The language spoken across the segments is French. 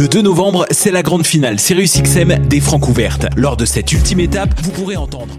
Le 2 novembre, c'est la grande finale Sirius XM des Francs ouvertes. Lors de cette ultime étape, vous pourrez entendre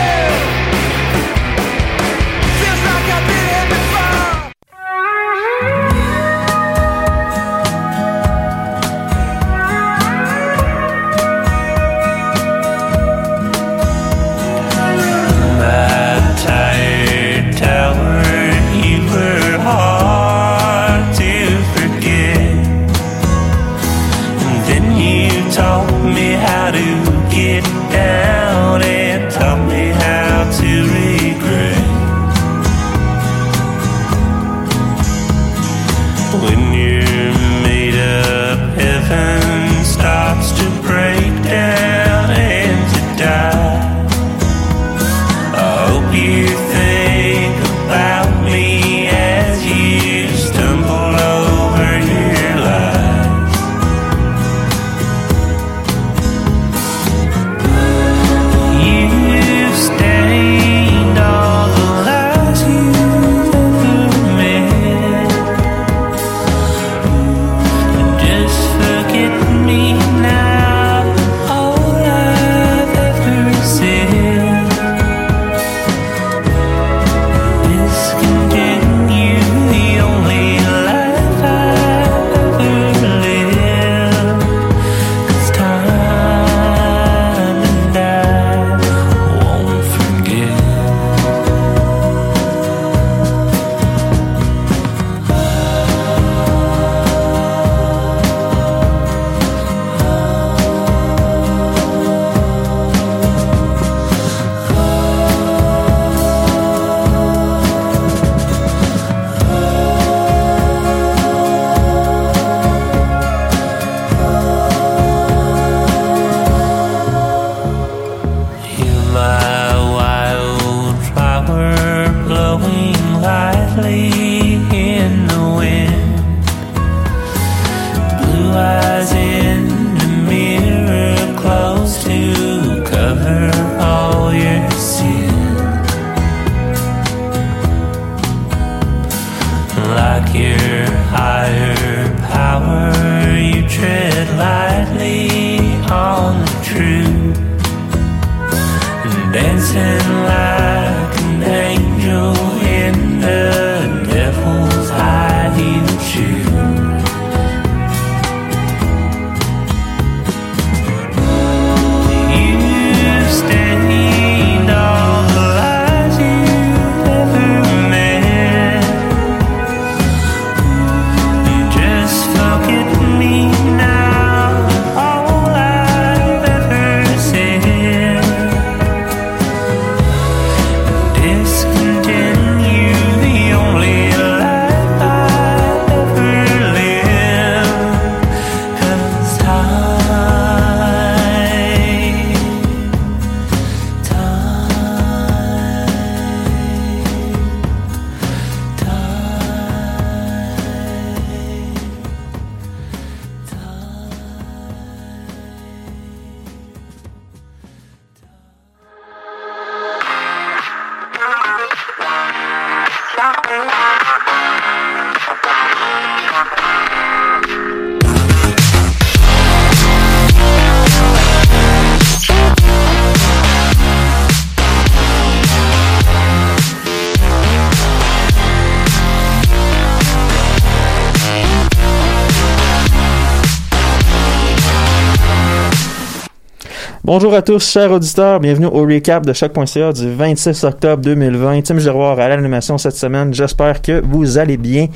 Bonjour à tous, chers auditeurs. Bienvenue au recap de Choc.ca du 26 octobre 2020. Tim Giroir à l'animation cette semaine. J'espère que vous allez bien.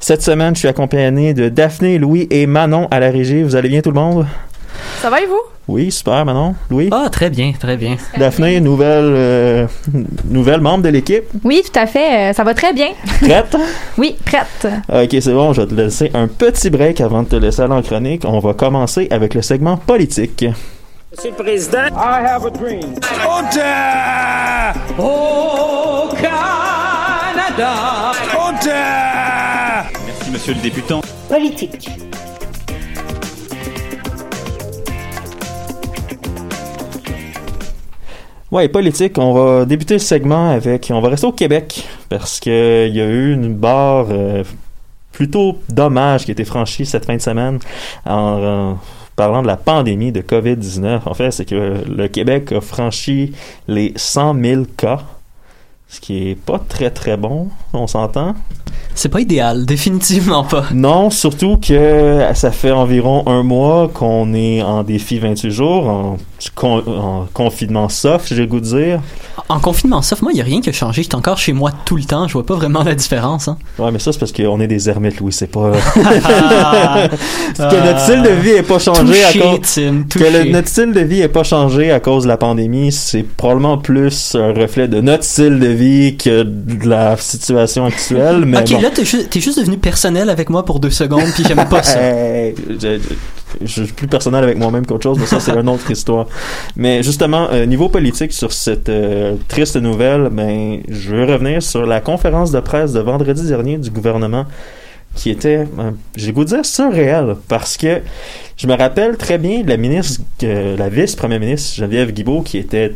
Cette semaine, je suis accompagné de Daphné, Louis et Manon à la régie. Vous allez bien tout le monde? Ça va et vous? Oui, super, Manon. Louis? Ah, très bien, très bien. Daphné, nouvelle, euh, nouvelle membre de l'équipe? Oui, tout à fait. Euh, ça va très bien. Prête? oui, prête. Ok, c'est bon. Je vais te laisser un petit break avant de te laisser aller en chronique. On va commencer avec le segment politique. Monsieur le Président, I have a dream. Au Canada! Merci, monsieur le députant. Politique. Ouais, politique. On va débuter le segment avec. On va rester au Québec parce que il y a eu une barre euh, plutôt dommage qui a été franchie cette fin de semaine en, en parlant de la pandémie de COVID-19. En fait, c'est que le Québec a franchi les 100 000 cas, ce qui est pas très très bon. On s'entend. C'est pas idéal, définitivement pas. Non, surtout que ça fait environ un mois qu'on est en défi 28 jours, en, en confinement soft, j'ai le goût de dire. En confinement, sauf moi, il y a rien qui a changé. J'étais encore chez moi tout le temps. Je vois pas vraiment la différence. Hein. Ouais, mais ça, c'est parce qu'on est des ermites, Louis. C'est pas. Ah. que notre style de vie est pas changé à cause. Tim, Que le- notre style de vie est pas changé à cause de la pandémie. C'est probablement plus un reflet de notre style de vie que de la situation actuelle. Mais ok, bon. là, t'es ju- juste devenu personnel avec moi pour deux secondes, puis j'aimais pas ça. Hey, je, je- je suis plus personnel avec moi-même qu'autre chose, mais ça, c'est une autre histoire. Mais justement, euh, niveau politique, sur cette euh, triste nouvelle, ben, je veux revenir sur la conférence de presse de vendredi dernier du gouvernement qui était, euh, j'ai goût de dire, surréel, parce que je me rappelle très bien la ministre, euh, la vice-première ministre Geneviève Guibault, qui était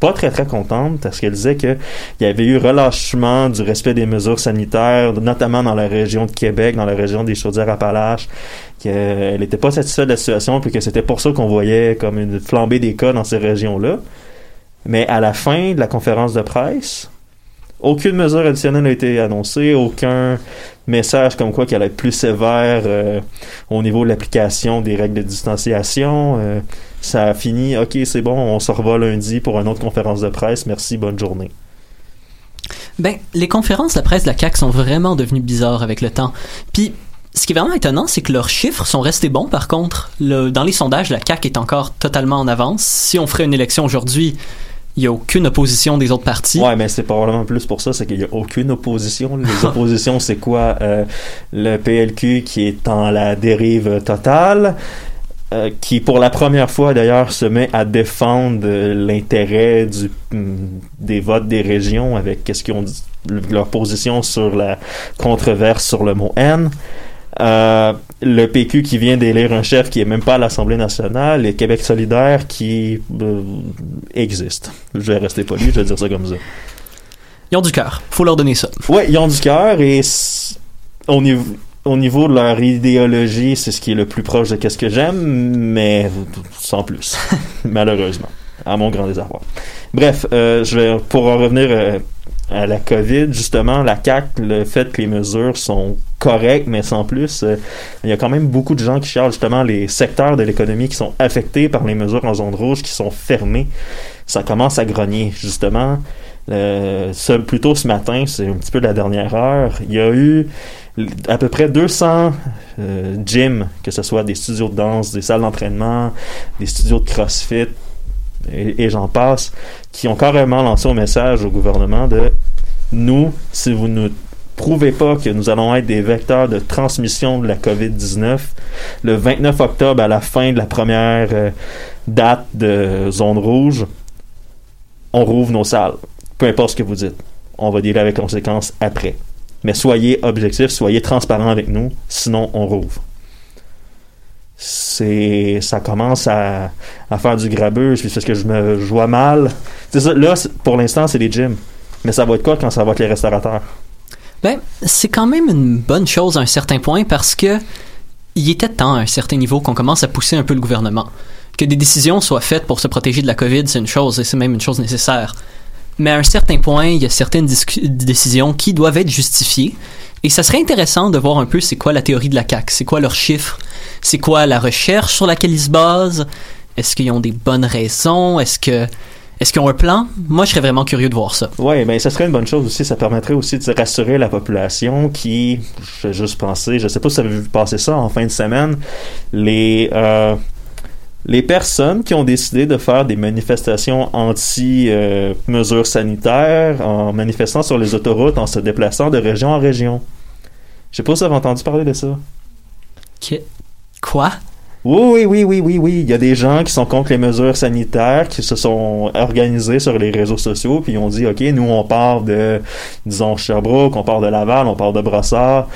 pas très très contente parce qu'elle disait que il y avait eu relâchement du respect des mesures sanitaires, notamment dans la région de Québec, dans la région des Chaudières-Appalaches, qu'elle n'était pas satisfaite de la situation, puis que c'était pour ça qu'on voyait comme une flambée des cas dans ces régions-là. Mais à la fin de la conférence de presse, aucune mesure additionnelle n'a été annoncée, aucun message comme quoi qu'elle allait être plus sévère euh, au niveau de l'application des règles de distanciation. euh, ça a fini, ok, c'est bon, on se revoit lundi pour une autre conférence de presse. Merci, bonne journée. Ben, les conférences de presse de la CAQ sont vraiment devenues bizarres avec le temps. Puis, ce qui est vraiment étonnant, c'est que leurs chiffres sont restés bons, par contre. Dans les sondages, la CAQ est encore totalement en avance. Si on ferait une élection aujourd'hui, il n'y a aucune opposition des autres partis. Ouais, mais c'est probablement plus pour ça, c'est qu'il n'y a aucune opposition. Les oppositions, c'est quoi? Euh, le PLQ qui est en la dérive totale, euh, qui pour la première fois d'ailleurs se met à défendre l'intérêt du mm, des votes des régions avec qu'est-ce qu'ils ont dit, leur position sur la controverse sur le mot N. Euh, le PQ qui vient d'élire un chef qui est même pas à l'Assemblée nationale et Québec solidaire qui euh, existe. Je vais rester poli, je vais dire ça comme ça. Ils ont du cœur. Faut leur donner ça. Ouais, ils ont du cœur et au niveau, au niveau de leur idéologie, c'est ce qui est le plus proche de qu'est-ce que j'aime, mais sans plus, malheureusement, à mon grand désarroi. Bref, euh, je vais pour en revenir euh, à la COVID, justement, la CAC, le fait que les mesures sont correctes, mais sans plus, euh, il y a quand même beaucoup de gens qui cherchent justement les secteurs de l'économie qui sont affectés par les mesures en zone rouge, qui sont fermés. Ça commence à grogner, justement. Euh, ce, ce matin, c'est un petit peu de la dernière heure, il y a eu à peu près 200 euh, gyms, que ce soit des studios de danse, des salles d'entraînement, des studios de CrossFit, et j'en passe, qui ont carrément lancé un message au gouvernement de nous, si vous ne prouvez pas que nous allons être des vecteurs de transmission de la COVID-19, le 29 octobre, à la fin de la première euh, date de zone rouge, on rouvre nos salles. Peu importe ce que vous dites. On va dealer avec les conséquences après. Mais soyez objectifs, soyez transparents avec nous, sinon on rouvre. C'est, ça commence à, faire du grabuge, puis c'est que je me je vois mal. Là, pour l'instant, c'est les gyms. Mais ça va être quoi quand ça va être les restaurateurs? Ben, c'est quand même une bonne chose à un certain point parce que il était temps à un certain niveau qu'on commence à pousser un peu le gouvernement. Que des décisions soient faites pour se protéger de la COVID, c'est une chose et c'est même une chose nécessaire. Mais à un certain point, il y a certaines décisions qui doivent être justifiées. Et ça serait intéressant de voir un peu c'est quoi la théorie de la CAQ, c'est quoi leurs chiffres, c'est quoi la recherche sur laquelle ils se basent, Est-ce qu'ils ont des bonnes raisons? Est-ce que est-ce qu'ils ont un plan? Moi, je serais vraiment curieux de voir ça. Oui, mais ça serait une bonne chose aussi. Ça permettrait aussi de rassurer la population qui, je juste penser, je sais pas si vous avez vu passer ça en fin de semaine, les, euh, les personnes qui ont décidé de faire des manifestations anti-mesures sanitaires en manifestant sur les autoroutes, en se déplaçant de région en région. Je sais pas si vous avez entendu parler de ça. Que- Quoi? Oui, oui, oui, oui, oui, oui. Il y a des gens qui sont contre les mesures sanitaires, qui se sont organisés sur les réseaux sociaux, puis ils ont dit, OK, nous, on part de, disons, Sherbrooke, on part de Laval, on part de Brossard.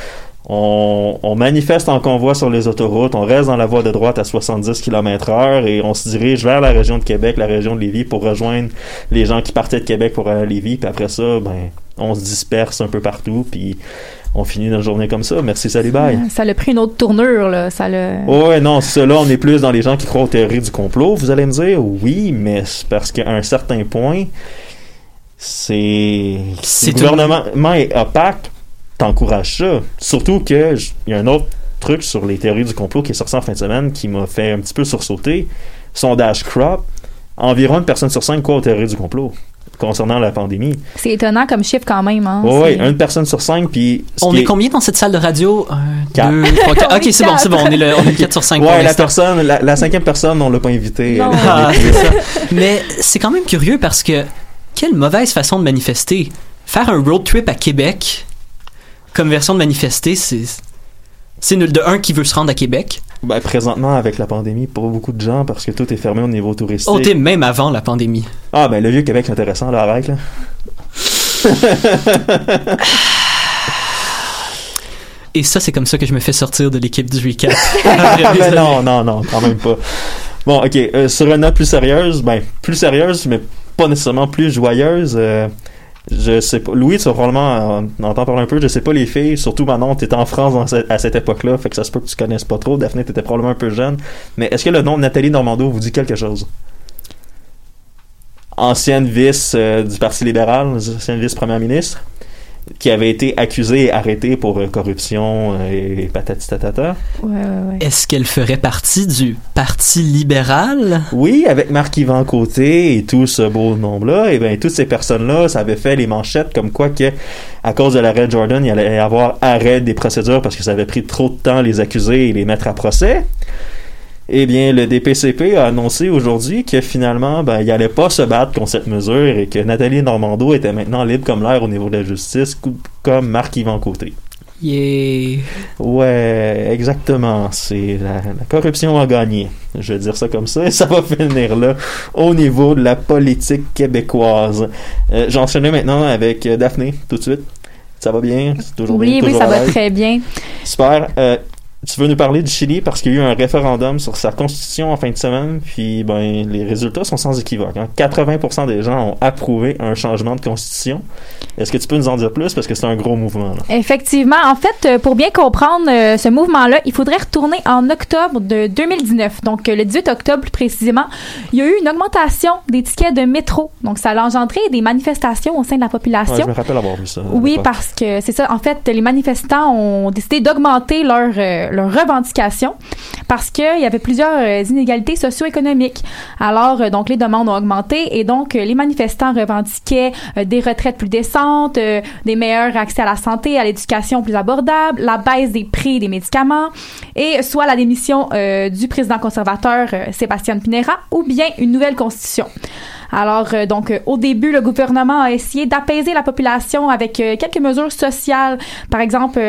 On, on manifeste en convoi sur les autoroutes, on reste dans la voie de droite à 70 km heure et on se dirige vers la région de Québec, la région de Lévis pour rejoindre les gens qui partaient de Québec pour aller à Lévis. Puis après ça, ben, on se disperse un peu partout, puis on finit notre journée comme ça. Merci, salut, bye. Ça l'a pris une autre tournure, là. Ça l'a... Ouais, non. Là, on est plus dans les gens qui croient aux théories du complot. Vous allez me dire, oui, mais c'est parce qu'à un certain point, c'est. Le gouvernement est opaque, t'encourages ça. Surtout que j- il y a un autre truc sur les théories du complot qui est sorti en fin de semaine qui m'a fait un petit peu sursauter. Sondage Crop, environ une personne sur cinq croit aux théories du complot concernant la pandémie. C'est étonnant comme chiffre quand même. Hein? Oh, oui, une personne sur cinq, puis. On est combien dans cette salle de radio? Un, Quatre. deux, trois, quatre. Ok, c'est bon, c'est bon. On est le, on est le 4 sur 5 pour Ouais, la l'instant. personne, la, la cinquième personne, on l'a pas invité. Non. Ah. Mais c'est quand même curieux parce que quelle mauvaise façon de manifester. Faire un road trip à Québec comme version de manifester, c'est c'est nul de un qui veut se rendre à Québec. Ben, présentement, avec la pandémie, pas beaucoup de gens parce que tout est fermé au niveau touristique. Oh, t'es même avant la pandémie. Ah, ben, le vieux Québec, c'est intéressant, là, arrête, là. Et ça, c'est comme ça que je me fais sortir de l'équipe du recap. ben, non, non, non, quand même pas. Bon, ok, euh, sur une note plus sérieuse, ben, plus sérieuse, mais pas nécessairement plus joyeuse, euh, je sais pas, Louis, tu vas probablement en, en entendre parler un peu, je sais pas les filles, surtout Manon, t'étais en France à cette époque-là, fait que ça se peut que tu connaisses pas trop, Daphné, t'étais probablement un peu jeune, mais est-ce que le nom de Nathalie Normando vous dit quelque chose? Ancienne vice euh, du Parti libéral, ancienne vice-première ministre, qui avait été accusée et arrêtée pour euh, corruption euh, et patati tatata. Ouais, ouais, ouais. Est-ce qu'elle ferait partie du Parti libéral? Oui, avec Marc-Yvan Côté et tout ce beau nombre-là, et bien, toutes ces personnes-là, ça avait fait les manchettes comme quoi que, à cause de l'arrêt de Jordan, il allait y avoir arrêt des procédures parce que ça avait pris trop de temps les accuser et les mettre à procès. Eh bien, le DPCP a annoncé aujourd'hui que finalement, ben, il allait pas se battre contre cette mesure et que Nathalie Normando était maintenant libre comme l'air au niveau de la justice, comme Marc-Yvan Côté. Yeah. Ouais, exactement. C'est la, la corruption a gagné. Je vais dire ça comme ça et ça va finir là au niveau de la politique québécoise. Euh, J'enchaînais maintenant avec euh, Daphné tout de suite. Ça va bien? C'est toujours Oui, bien? oui, toujours ça va très bien. Super. Euh, tu veux nous parler du Chili parce qu'il y a eu un référendum sur sa constitution en fin de semaine, puis ben les résultats sont sans équivoque. hein. 80% des gens ont approuvé un changement de constitution. Est-ce que tu peux nous en dire plus? Parce que c'est un gros mouvement là? Effectivement. En fait, euh, pour bien comprendre euh, ce mouvement-là, il faudrait retourner en octobre de 2019. Donc, euh, le 18 octobre, plus précisément, il y a eu une augmentation des tickets de métro. Donc, ça a engendré des manifestations au sein de la population. Ouais, je me rappelle avoir vu ça. Oui, parce que c'est ça. En fait, les manifestants ont décidé d'augmenter leurs euh, leurs revendications parce qu'il y avait plusieurs euh, inégalités socio-économiques. Alors, euh, donc, les demandes ont augmenté et donc, euh, les manifestants revendiquaient des retraites plus décentes, des meilleurs accès à la santé, à l'éducation plus abordable, la baisse des prix des médicaments et soit la démission du président conservateur Sébastien Pinera ou bien une nouvelle constitution. Alors, euh, donc, euh, au début, le gouvernement a essayé d'apaiser la population avec euh, quelques mesures sociales. Par exemple,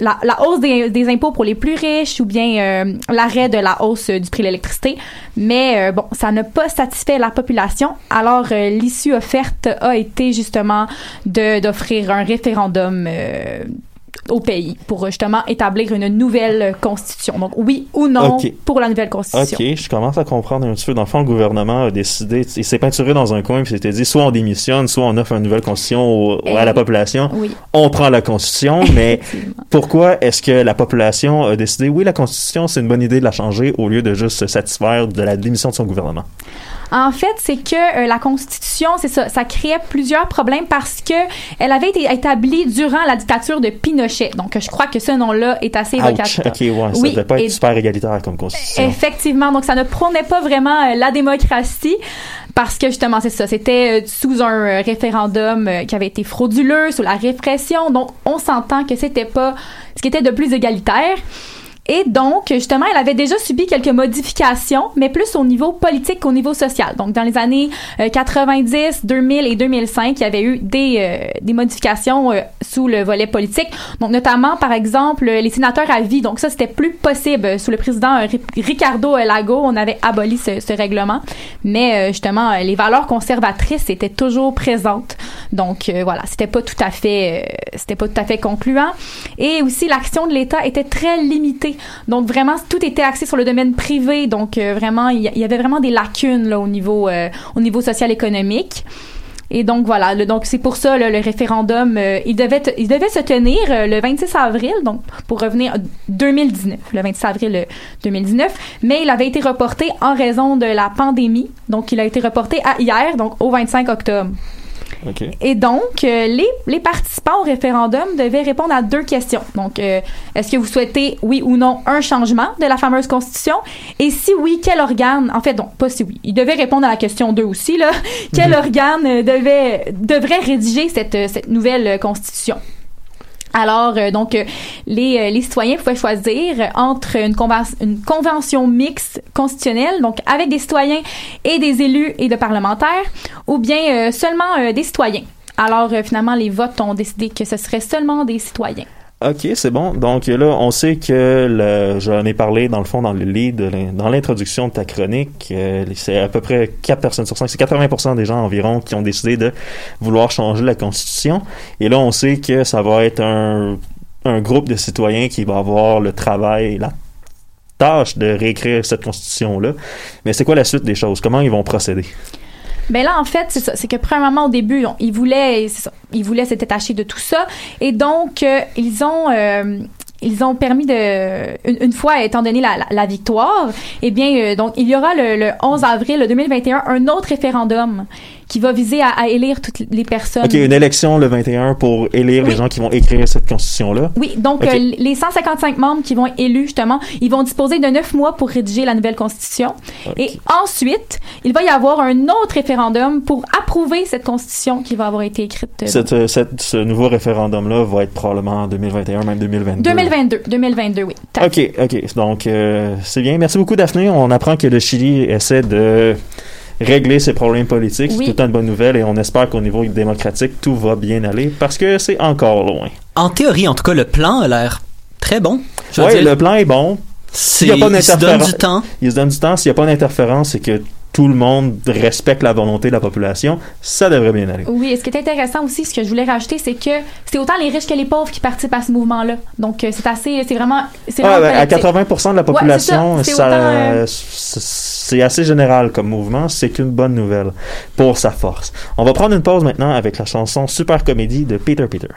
la, hausse des, impôts pour les plus riches ou bien l'arrêt de la hausse du prix de l'électricité. Mais bon, ça n'a pas satisfait la population. Alors, l'issue offerte a été justement d'offrir un référendum au pays pour justement établir une nouvelle constitution. Donc, oui ou non pour la nouvelle constitution. Ok, je commence à comprendre un petit peu. Dans le fond, le gouvernement a décidé, il s'est peinturé dans un coin, puis s'était dit soit on démissionne, soit on offre une nouvelle constitution au- à la Eh, population. Oui. On prend la constitution, mais pourquoi est-ce que la population a décidé, oui, la constitution, c'est une bonne idée de la changer au lieu de juste se satisfaire de la démission de son gouvernement? En fait, c'est que euh, la Constitution, c'est ça, ça créait plusieurs problèmes parce que elle avait été établie durant la dictature de Pinochet. Donc, je crois que ce nom-là est assez évocateur. Ok, ouais, ça Oui, devait pas être super égalitaire comme constitution. Effectivement, donc ça ne prônait pas vraiment euh, la démocratie parce que justement c'est ça, c'était euh, sous un euh, référendum qui avait été frauduleux, sous la répression. Donc on s'entend que c'était pas ce qui était de plus égalitaire. Et donc, justement, elle avait déjà subi quelques modifications, mais plus au niveau politique qu'au niveau social. Donc, dans les années euh, 90, 2000 et 2005, il y avait eu des, euh, des modifications euh, sous le volet politique. Donc, notamment, par exemple, les sénateurs à vie. Donc, ça, c'était plus possible. Sous le président euh, Ri- Ricardo Lago, on avait aboli ce, ce règlement. Mais, euh, justement, euh, les valeurs conservatrices étaient toujours présentes. Donc, euh, voilà, c'était pas tout à fait, euh, c'était pas tout à fait concluant. Et aussi, l'action de l'État était très limitée. Donc, vraiment, tout était axé sur le domaine privé. Donc, euh, vraiment, il y, avait vraiment des lacunes au niveau, euh, au niveau social-économique. Et donc voilà, donc c'est pour ça le référendum, euh, il devait il devait se tenir le 26 avril, donc pour revenir euh, 2019, le 26 avril euh, 2019, mais il avait été reporté en raison de la pandémie, donc il a été reporté hier, donc au 25 octobre. Ok. Et donc, euh, les, les participants au référendum devaient répondre à deux questions. Donc, euh, est-ce que vous souhaitez, oui ou non, un changement de la fameuse constitution? Et si oui, quel organe, en fait, donc, pas si oui, ils devaient répondre à la question 2 aussi, là, quel organe euh, devait, devrait rédiger cette, cette nouvelle constitution? Alors, euh, donc, euh, les, euh, les citoyens pouvaient choisir entre une, une convention mixte constitutionnelle, donc avec des citoyens et des élus et de parlementaires, ou bien euh, seulement euh, des citoyens. Alors, finalement, les votes ont décidé que ce serait seulement des citoyens. Ok, c'est bon. Donc là, on sait que j'en ai parlé dans le fond dans le lead, dans l'introduction de ta chronique. euh, c'est à peu près 4 personnes sur 5, c'est 80% des gens environ qui ont décidé de vouloir changer la constitution. Et là, on sait que ça va être un, un groupe de citoyens qui va avoir le travail, la tâche de réécrire cette constitution-là. Mais c'est quoi la suite des choses? Comment ils vont procéder? Ben là, en fait, c'est ça. C'est que premièrement, au début, ils voulaient, ils voulaient se détacher de tout ça, et donc euh, ils ont, euh, ils ont permis de, une, fois étant donné la victoire, eh bien, euh, donc il y aura le, le 11 avril 2021 un autre référendum qui va viser à, à élire toutes les personnes. Ok, une élection le 21 pour élire les gens qui vont écrire cette constitution-là. Oui, donc Ok. euh, les 155 membres qui vont être élus, justement, ils vont disposer de neuf mois pour rédiger la nouvelle constitution. Et ensuite, il va y avoir un autre référendum pour approuver cette constitution qui va avoir été écrite. euh, Cette, euh, cette- ce nouveau référendum-là va être probablement en 2021, même 2022. 2022, 2022, oui. Ok, ok. Donc, euh, c'est bien. Merci beaucoup, Daphné. On apprend que le Chili essaie de régler ses problèmes politiques. Oui. C'est tout le temps une bonne nouvelle et on espère qu'au niveau démocratique, tout va bien aller parce que c'est encore loin. En théorie, en tout cas, le plan a l'air très bon. Oui, le plan est bon. S'il n'y a pas il se donne d'interférence, du temps. il se donne du temps. S'il n'y a pas d'interférence, c'est que tout le monde respecte la volonté de la population. Ça devrait bien aller. Oui, et ce qui est intéressant aussi, ce que je voulais rajouter, c'est que c'est autant les riches que les pauvres qui participent à ce mouvement-là. Donc, euh, c'est assez, c'est vraiment, c'est Ah, vraiment ben, à collectif. 80% de la Ouais, population, c'est ça. C'est euh, c'est assez général comme mouvement. C'est une bonne nouvelle pour sa force. On va prendre une pause maintenant avec la chanson Super Comédie de Peter Peter.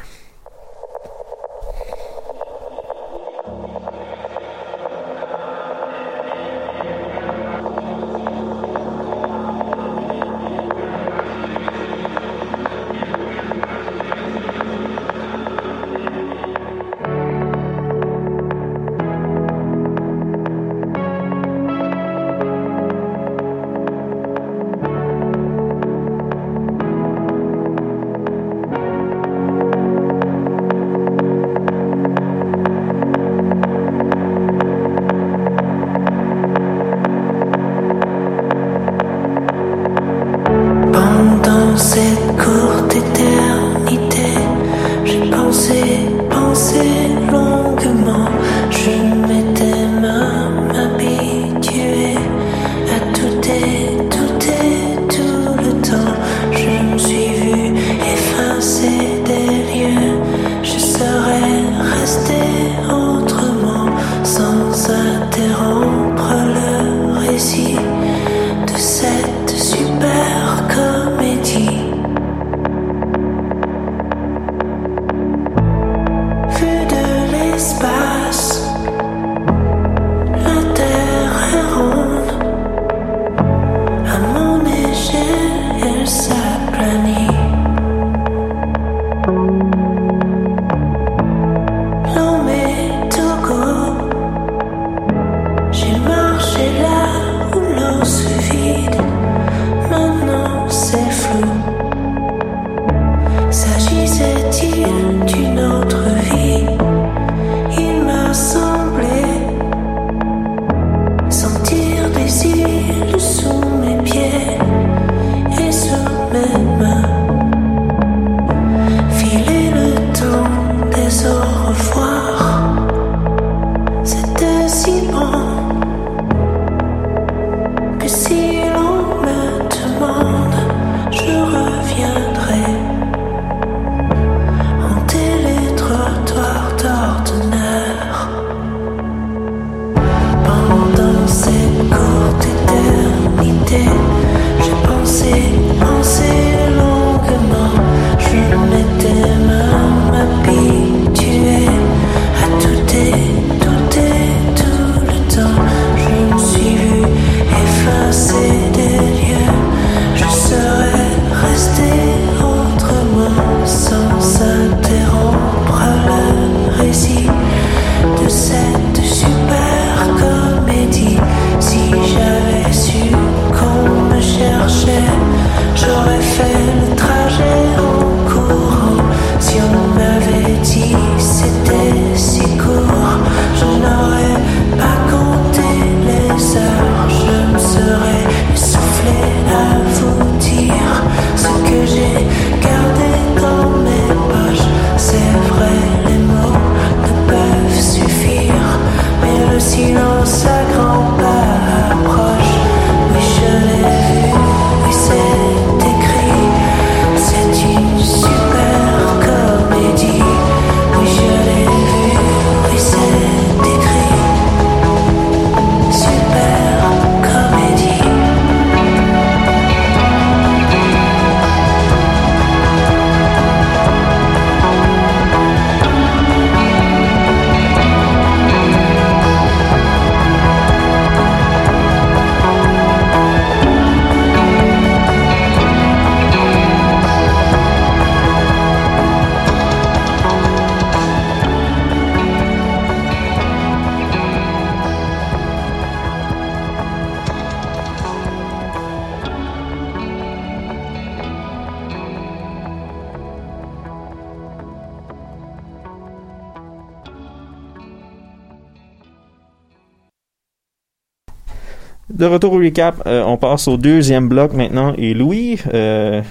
Retour au recap, euh, on passe au deuxième bloc maintenant. Et Louis, euh,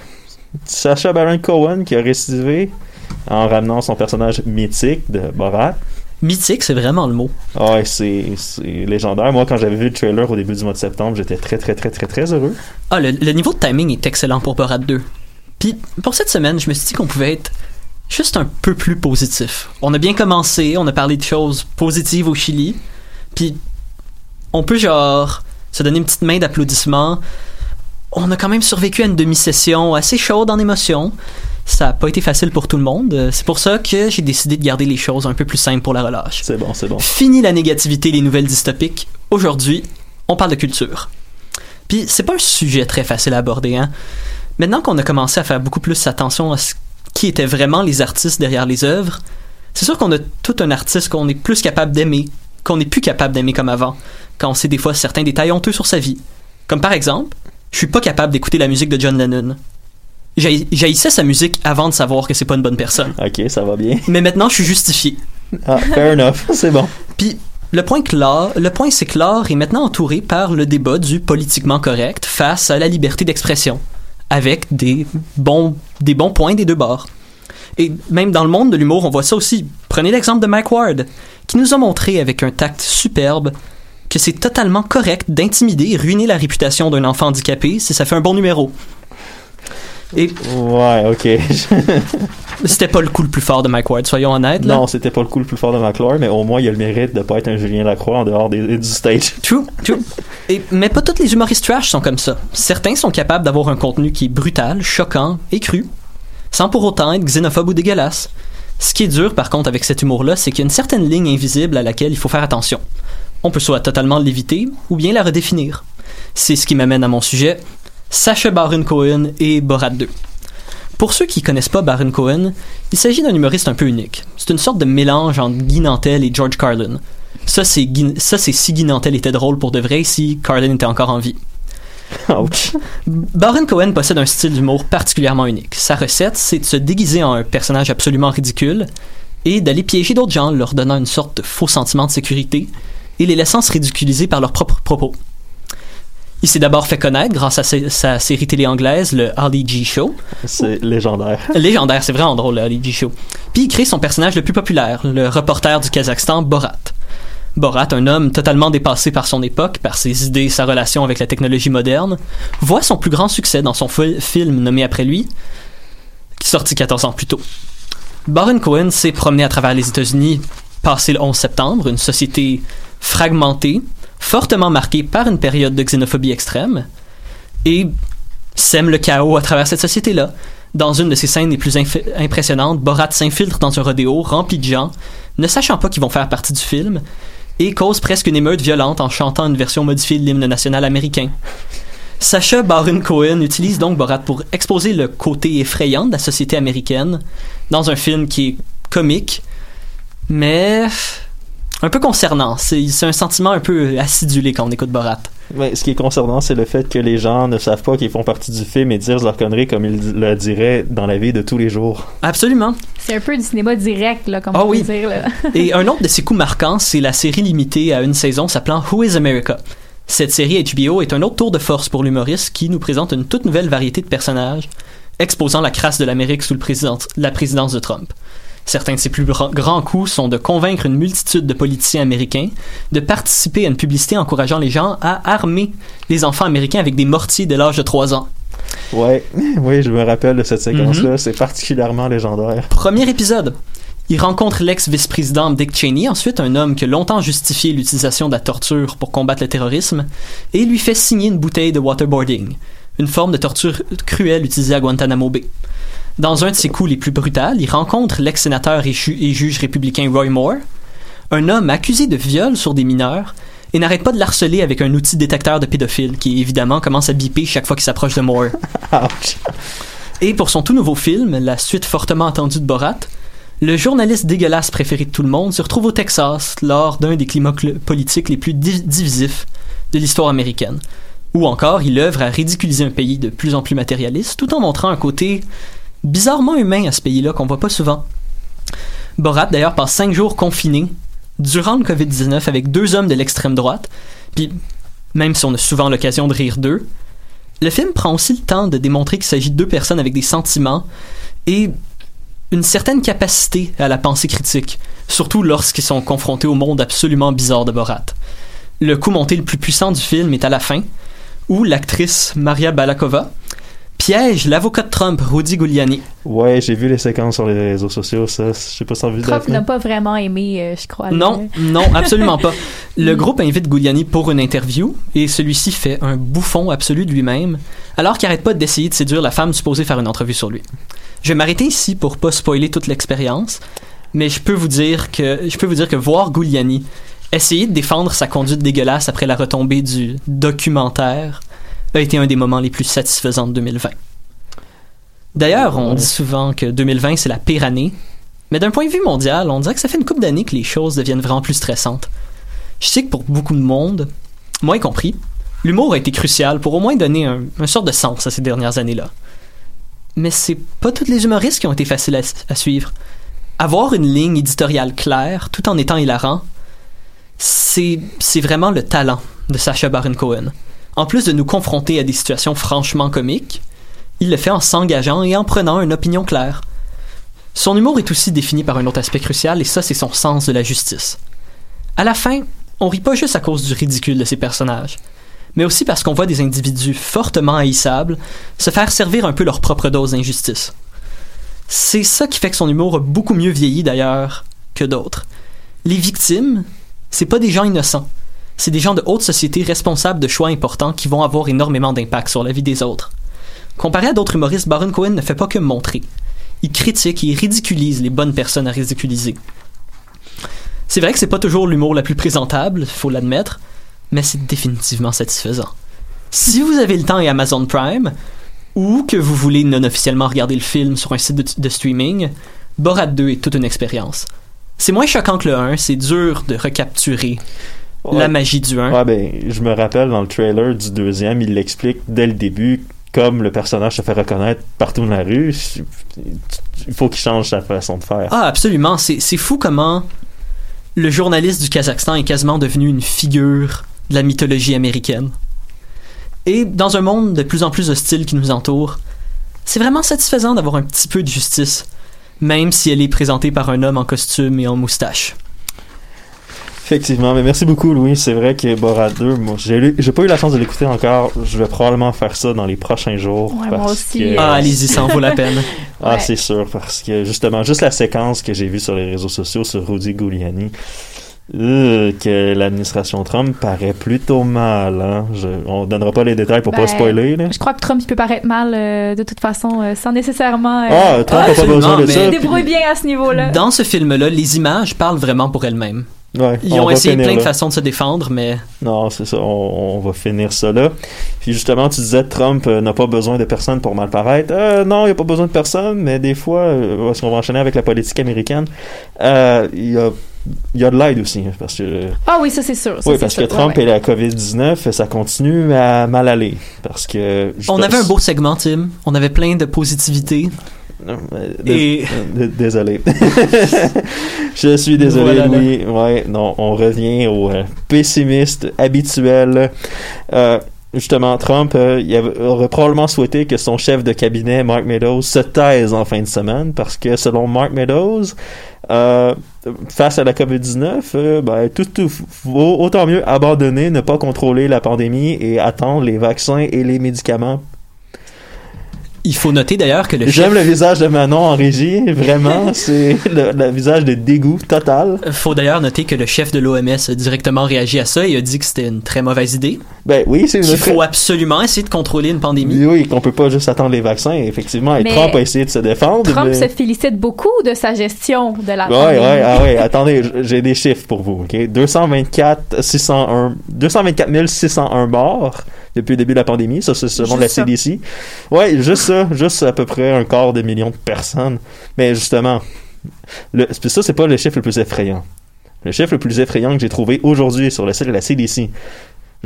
Sacha Baron Cohen qui a récidivé en ramenant son personnage mythique de Borat. Mythique, c'est vraiment le mot. Ah Ouais, c'est c'est légendaire. Moi, quand j'avais vu le trailer au début du mois de septembre, j'étais très, très, très, très, très heureux. Ah, le, le niveau de timing est excellent pour Borat 2. Puis, pour cette semaine, je me suis dit qu'on pouvait être juste un peu plus positif. On a bien commencé, on a parlé de choses positives au Chili, puis on peut genre se donner une petite main d'applaudissement. On a quand même survécu à une demi-session assez chaude en émotion. Ça n'a pas été facile pour tout le monde. Euh, C'est pour ça que j'ai décidé de garder les choses un peu plus simples pour la relâche. C'est bon, c'est bon. Fini la négativité, les nouvelles dystopiques. Aujourd'hui, on parle de culture. Puis c'est pas un sujet très facile à aborder, hein. Maintenant qu'on a commencé à faire beaucoup plus attention à ce qui étaient vraiment les artistes derrière les œuvres, c'est sûr qu'on a tout un artiste qu'on est plus capable d'aimer, qu'on n'est plus capable d'aimer comme avant, quand on sait des fois certains détails honteux sur sa vie. Comme par exemple, je suis pas capable d'écouter la musique de John Lennon. J'haï- J'haïssais sa musique avant de savoir que c'est pas une bonne personne. Ok, ça va bien. Mais maintenant, je suis justifié. Ah, fair enough, c'est bon. Puis le point le point c'est que l'art est maintenant entouré par le débat du politiquement correct face à la liberté d'expression, avec des bons, des bons points des deux bords. Et même dans le monde de l'humour, on voit ça aussi. Prenez l'exemple de Mike Ward, qui nous a montré avec un tact superbe que c'est totalement correct d'intimider et ruiner la réputation d'un enfant handicapé si ça fait un bon numéro. Et Ouais, ok. c'était pas le coup le plus fort de Mike Ward, soyons honnêtes. là. non, c'était pas le coup le plus fort de McClure, mais au moins il a le mérite de pas être un Julien Lacroix en dehors des, du stage. True, true. Et, mais pas tous les humoristes trash sont comme ça. Certains sont capables d'avoir un contenu qui est brutal, choquant et cru, sans pour autant être xénophobe ou dégueulasse. Ce qui est dur, par contre, avec cet humour-là, c'est qu'il y a une certaine ligne invisible à laquelle il faut faire attention. On peut soit totalement l'éviter, ou bien la redéfinir. C'est ce qui m'amène à mon sujet, Sacha Baron Cohen et Borat 2. Pour ceux qui connaissent pas Baron Cohen, il s'agit d'un humoriste un peu unique. C'est une sorte de mélange entre Guy Nantel et George Carlin. Ça, c'est Guy- ça, c'est si Guy Nantel était drôle pour de vrai si Carlin était encore en vie. Ouch. Baron Cohen possède un style d'humour particulièrement unique. Sa recette, c'est de se déguiser en un personnage absolument ridicule et d'aller piéger d'autres gens, leur donnant une sorte de faux sentiment de sécurité et les laissant se ridiculiser par leurs propres propos. Il s'est d'abord fait connaître grâce à sa, sa série télé anglaise, le Ali G Show. C'est légendaire. Légendaire, c'est vraiment drôle, le Ali G Show. Puis il crée son personnage le plus populaire, le reporter du Kazakhstan, Borat. Borat, un homme totalement dépassé par son époque, par ses idées et sa relation avec la technologie moderne, voit son plus grand succès dans son fi- film nommé après lui, sorti 14 ans plus tôt. Baron Cohen s'est promené à travers les États-Unis passé le 11 septembre, une société fragmentée, fortement marquée par une période de xénophobie extrême, et sème le chaos à travers cette société-là. Dans une de ses scènes les plus impressionnantes, Borat s'infiltre dans un rodéo rempli de gens, ne sachant pas qu'ils vont faire partie du film, et cause presque une émeute violente en chantant une version modifiée de l'hymne national américain. Sacha Baron Cohen utilise donc Borat pour exposer le côté effrayant de la société américaine dans un film qui est comique, mais un peu concernant. C'est c'est un sentiment un peu acidulé quand on écoute Borat. Mais ce qui est concernant, c'est le fait que les gens ne savent pas qu'ils font partie du film et disent leur conneries comme ils le diraient dans la vie de tous les jours. Absolument. C'est un peu du cinéma direct, là, comme Ah on oui. peut dire. Là. Et un autre de ses coups marquants, c'est la série limitée à une saison s'appelant Who is America? Cette série HBO est un autre tour de force pour l'humoriste qui nous présente une toute nouvelle variété de personnages exposant la crasse de l'Amérique sous le président- la présidence de Trump. Certains de ses plus grands coups sont de convaincre une multitude de politiciens américains de participer à une publicité encourageant les gens à armer les enfants américains avec des mortiers dès l'âge de 3 ans. Ouais, oui, je me rappelle de cette séquence-là. Mhm. C'est particulièrement légendaire. Premier épisode. Il rencontre l'ex-vice-président Dick Cheney, ensuite un homme qui a longtemps justifié l'utilisation de la torture pour combattre le terrorisme, et lui fait signer une bouteille de waterboarding, une forme de torture cruelle utilisée à Guantanamo Bay. Dans un de ses coups les plus brutals, il rencontre l'ex-sénateur et, ju- et juge républicain Roy Moore, un homme accusé de viol sur des mineurs, et n'arrête pas de l'harceler avec un outil détecteur de pédophile qui évidemment commence à biper chaque fois qu'il s'approche de Moore. Et pour son tout nouveau film, la suite fortement attendue de Borat, le journaliste dégueulasse préféré de tout le monde se retrouve au Texas lors d'un des climats cl- politiques les plus di- divisifs de l'histoire américaine. Ou encore, il œuvre à ridiculiser un pays de plus en plus matérialiste tout en montrant un côté bizarrement humain à ce pays-là qu'on voit pas souvent. Borat d'ailleurs passe cinq jours confiné durant le COVID-19 avec deux hommes de l'extrême droite. Puis même si on a souvent l'occasion de rire d'eux, le film prend aussi le temps de démontrer qu'il s'agit de deux personnes avec des sentiments et une certaine capacité à la pensée critique, surtout lorsqu'ils sont confrontés au monde absolument bizarre de Borat. Le coup monté le plus puissant du film est à la fin, où l'actrice Maria Balakova piège l'avocat de Trump, Rudy Giuliani. Ouais, j'ai vu les séquences sur les réseaux sociaux, ça. Je sais pas si vu Trump n'a pas vraiment aimé, euh, je crois. Non, non, absolument pas. Le groupe invite Giuliani pour une interview et celui-ci fait un bouffon absolu de lui-même, alors qu'il arrête pas d'essayer de séduire la femme supposée faire une entrevue sur lui. Je vais m'arrêter ici pour pas spoiler toute l'expérience, mais je peux vous dire que je peux vous dire que voir Giuliani essayer de défendre sa conduite dégueulasse après la retombée du documentaire a été un des moments les plus satisfaisants de 2020. D'ailleurs, on dit souvent que 2020 c'est la pire année, mais d'un point de vue mondial, on dirait que ça fait une couple d'années que les choses deviennent vraiment plus stressantes. Je sais que pour beaucoup de monde, moi y compris, l'humour a été crucial pour au moins donner un, un sort de sens à ces dernières années-là. Mais c'est pas tous les humoristes qui ont été faciles à, à suivre. Avoir une ligne éditoriale claire, tout en étant hilarant, c'est vraiment le talent de Sacha Baron Cohen. En plus de nous confronter à des situations franchement comiques, il le fait en s'engageant et en prenant une opinion claire. Son humour est aussi défini par un autre aspect crucial, et ça, c'est son sens de la justice. À la fin, on rit pas juste à cause du ridicule de ses personnages, mais aussi parce qu'on voit des individus fortement haïssables se faire servir un peu leur propre dose d'injustice. C'est ça qui fait que son humour a beaucoup mieux vieilli d'ailleurs que d'autres. Les victimes, c'est pas des gens innocents. C'est des gens de haute société responsables de choix importants qui vont avoir énormément d'impact sur la vie des autres. Comparé à d'autres humoristes, Baron Cohen ne fait pas que montrer. Il critique et ridiculise les bonnes personnes à ridiculiser. C'est vrai que c'est pas toujours l'humour la plus présentable, faut l'admettre, mais c'est définitivement satisfaisant. Si vous avez le temps et Amazon Prime, ou que vous voulez non officiellement regarder le film sur un site de, de streaming, Borat 2 est toute une expérience. C'est moins choquant que le 1, c'est dur de recapturer Ouais. la magie du 1. Ouais, ben, je me rappelle dans le trailer du deuxième, il l'explique dès le début, comme le personnage se fait reconnaître partout dans la rue, il faut qu'il change sa façon de faire. Ah, absolument. C'est c'est fou comment le journaliste du Kazakhstan est quasiment devenu une figure de la mythologie américaine. Et dans un monde de plus en plus hostile qui nous entoure, c'est vraiment satisfaisant d'avoir un petit peu de justice, même si elle est présentée par un homme en costume et en moustache. Effectivement, mais merci beaucoup Louis. C'est vrai que Borat 2, moi, j'ai lu- j'ai pas eu la chance de l'écouter encore. Je vais probablement faire ça dans les prochains jours. Ouais, moi aussi. que- Ah, allez-y, ça en vaut la peine. Ah, Ouais. c'est sûr, parce que justement, juste la séquence que j'ai vue sur les réseaux sociaux sur Rudy Giuliani, euh, que l'administration Trump paraît plutôt mal. Hein? Je, on donnera pas les détails pour Ben, pas spoiler. Là. Je crois que Trump il peut paraître mal euh, de toute façon, euh, sans nécessairement. euh, Ah, Trump a pas besoin de mais- ça. il débrouille bien à ce niveau-là. Dans ce film-là, les images parlent vraiment pour elles-mêmes. Ouais, Ils on ont essayé plein de façons de se défendre, mais Non, c'est ça, on, on va finir ça là. Puis justement, tu disais Trump euh, n'a pas besoin de personne pour mal paraître. Euh, non, il n'y a pas besoin de personne, mais des fois, euh, parce qu'on va enchaîner avec la politique américaine, euh, il y a il y a de l'aide aussi, hein, parce que Ah oui, ça c'est sûr. ça, oui, parce que sûr. Trump Ouais, et la COVID-19, ça continue à mal aller. Parce que. on avait un beau segment, Tim. On avait plein de positivité. Non, dés- Et- d- Désolé. Je suis désolé, Voilà, là. Louis. Ouais, non, on revient au euh, pessimiste habituel. Euh, justement, Trump, euh, il avait- aurait probablement souhaité que son chef de cabinet, Mark Meadows, se taise en fin de semaine parce que selon Mark Meadows, euh, face à la COVID-19, euh, ben, tout, tout vaut autant mieux abandonner, ne pas contrôler la pandémie et attendre les vaccins et les médicaments Il faut noter d'ailleurs que le J'aime chef... le visage de Manon en régie, vraiment, c'est le, le visage de dégoût total. faut d'ailleurs noter que le chef de l'OMS a directement réagi à ça et a dit que c'était une très mauvaise idée. Ben oui, c'est une Qu'il faut absolument essayer de contrôler une pandémie. Oui, oui, qu'on peut pas juste attendre les vaccins, effectivement. Et Mais Trump a essayé de se défendre. Trump mais... se félicite beaucoup de sa gestion de la Ouais, pandémie. ouais, ah ouais, attendez, j'ai des chiffres pour vous, ok? 224 601, 224 601 morts depuis le début de la pandémie, ça c'est selon Juste ça. la CDC. Ouais, juste ça, juste à peu près un quart de million de personnes. Mais justement, le, ça c'est pas le chiffre le plus effrayant. Le chiffre le plus effrayant que j'ai trouvé aujourd'hui sur le site de la CDC.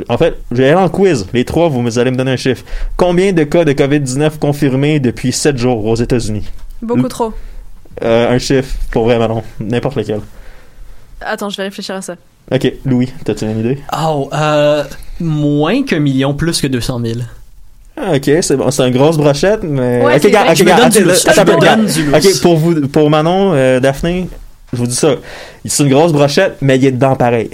En fait, j'ai allé en quiz. Les trois, vous allez me donner un chiffre. Combien de cas de COVID-19 confirmés depuis 7 jours aux États-Unis? Beaucoup trop. Euh, un chiffre, pour vrai, Manon. N'importe lequel. Attends, je vais réfléchir à ça. Ok, Louis, t'as-tu une idée? Oh, euh, moins qu'un million, plus que 200 000. Ah, ok, c'est bon, c'est une grosse brochette, mais. Ouais, ok, vrai. ok, lousse. Ok, pour vous, pour Manon, euh, Daphné, je vous dis ça. C'est une grosse brochette, mais il est dedans pareil.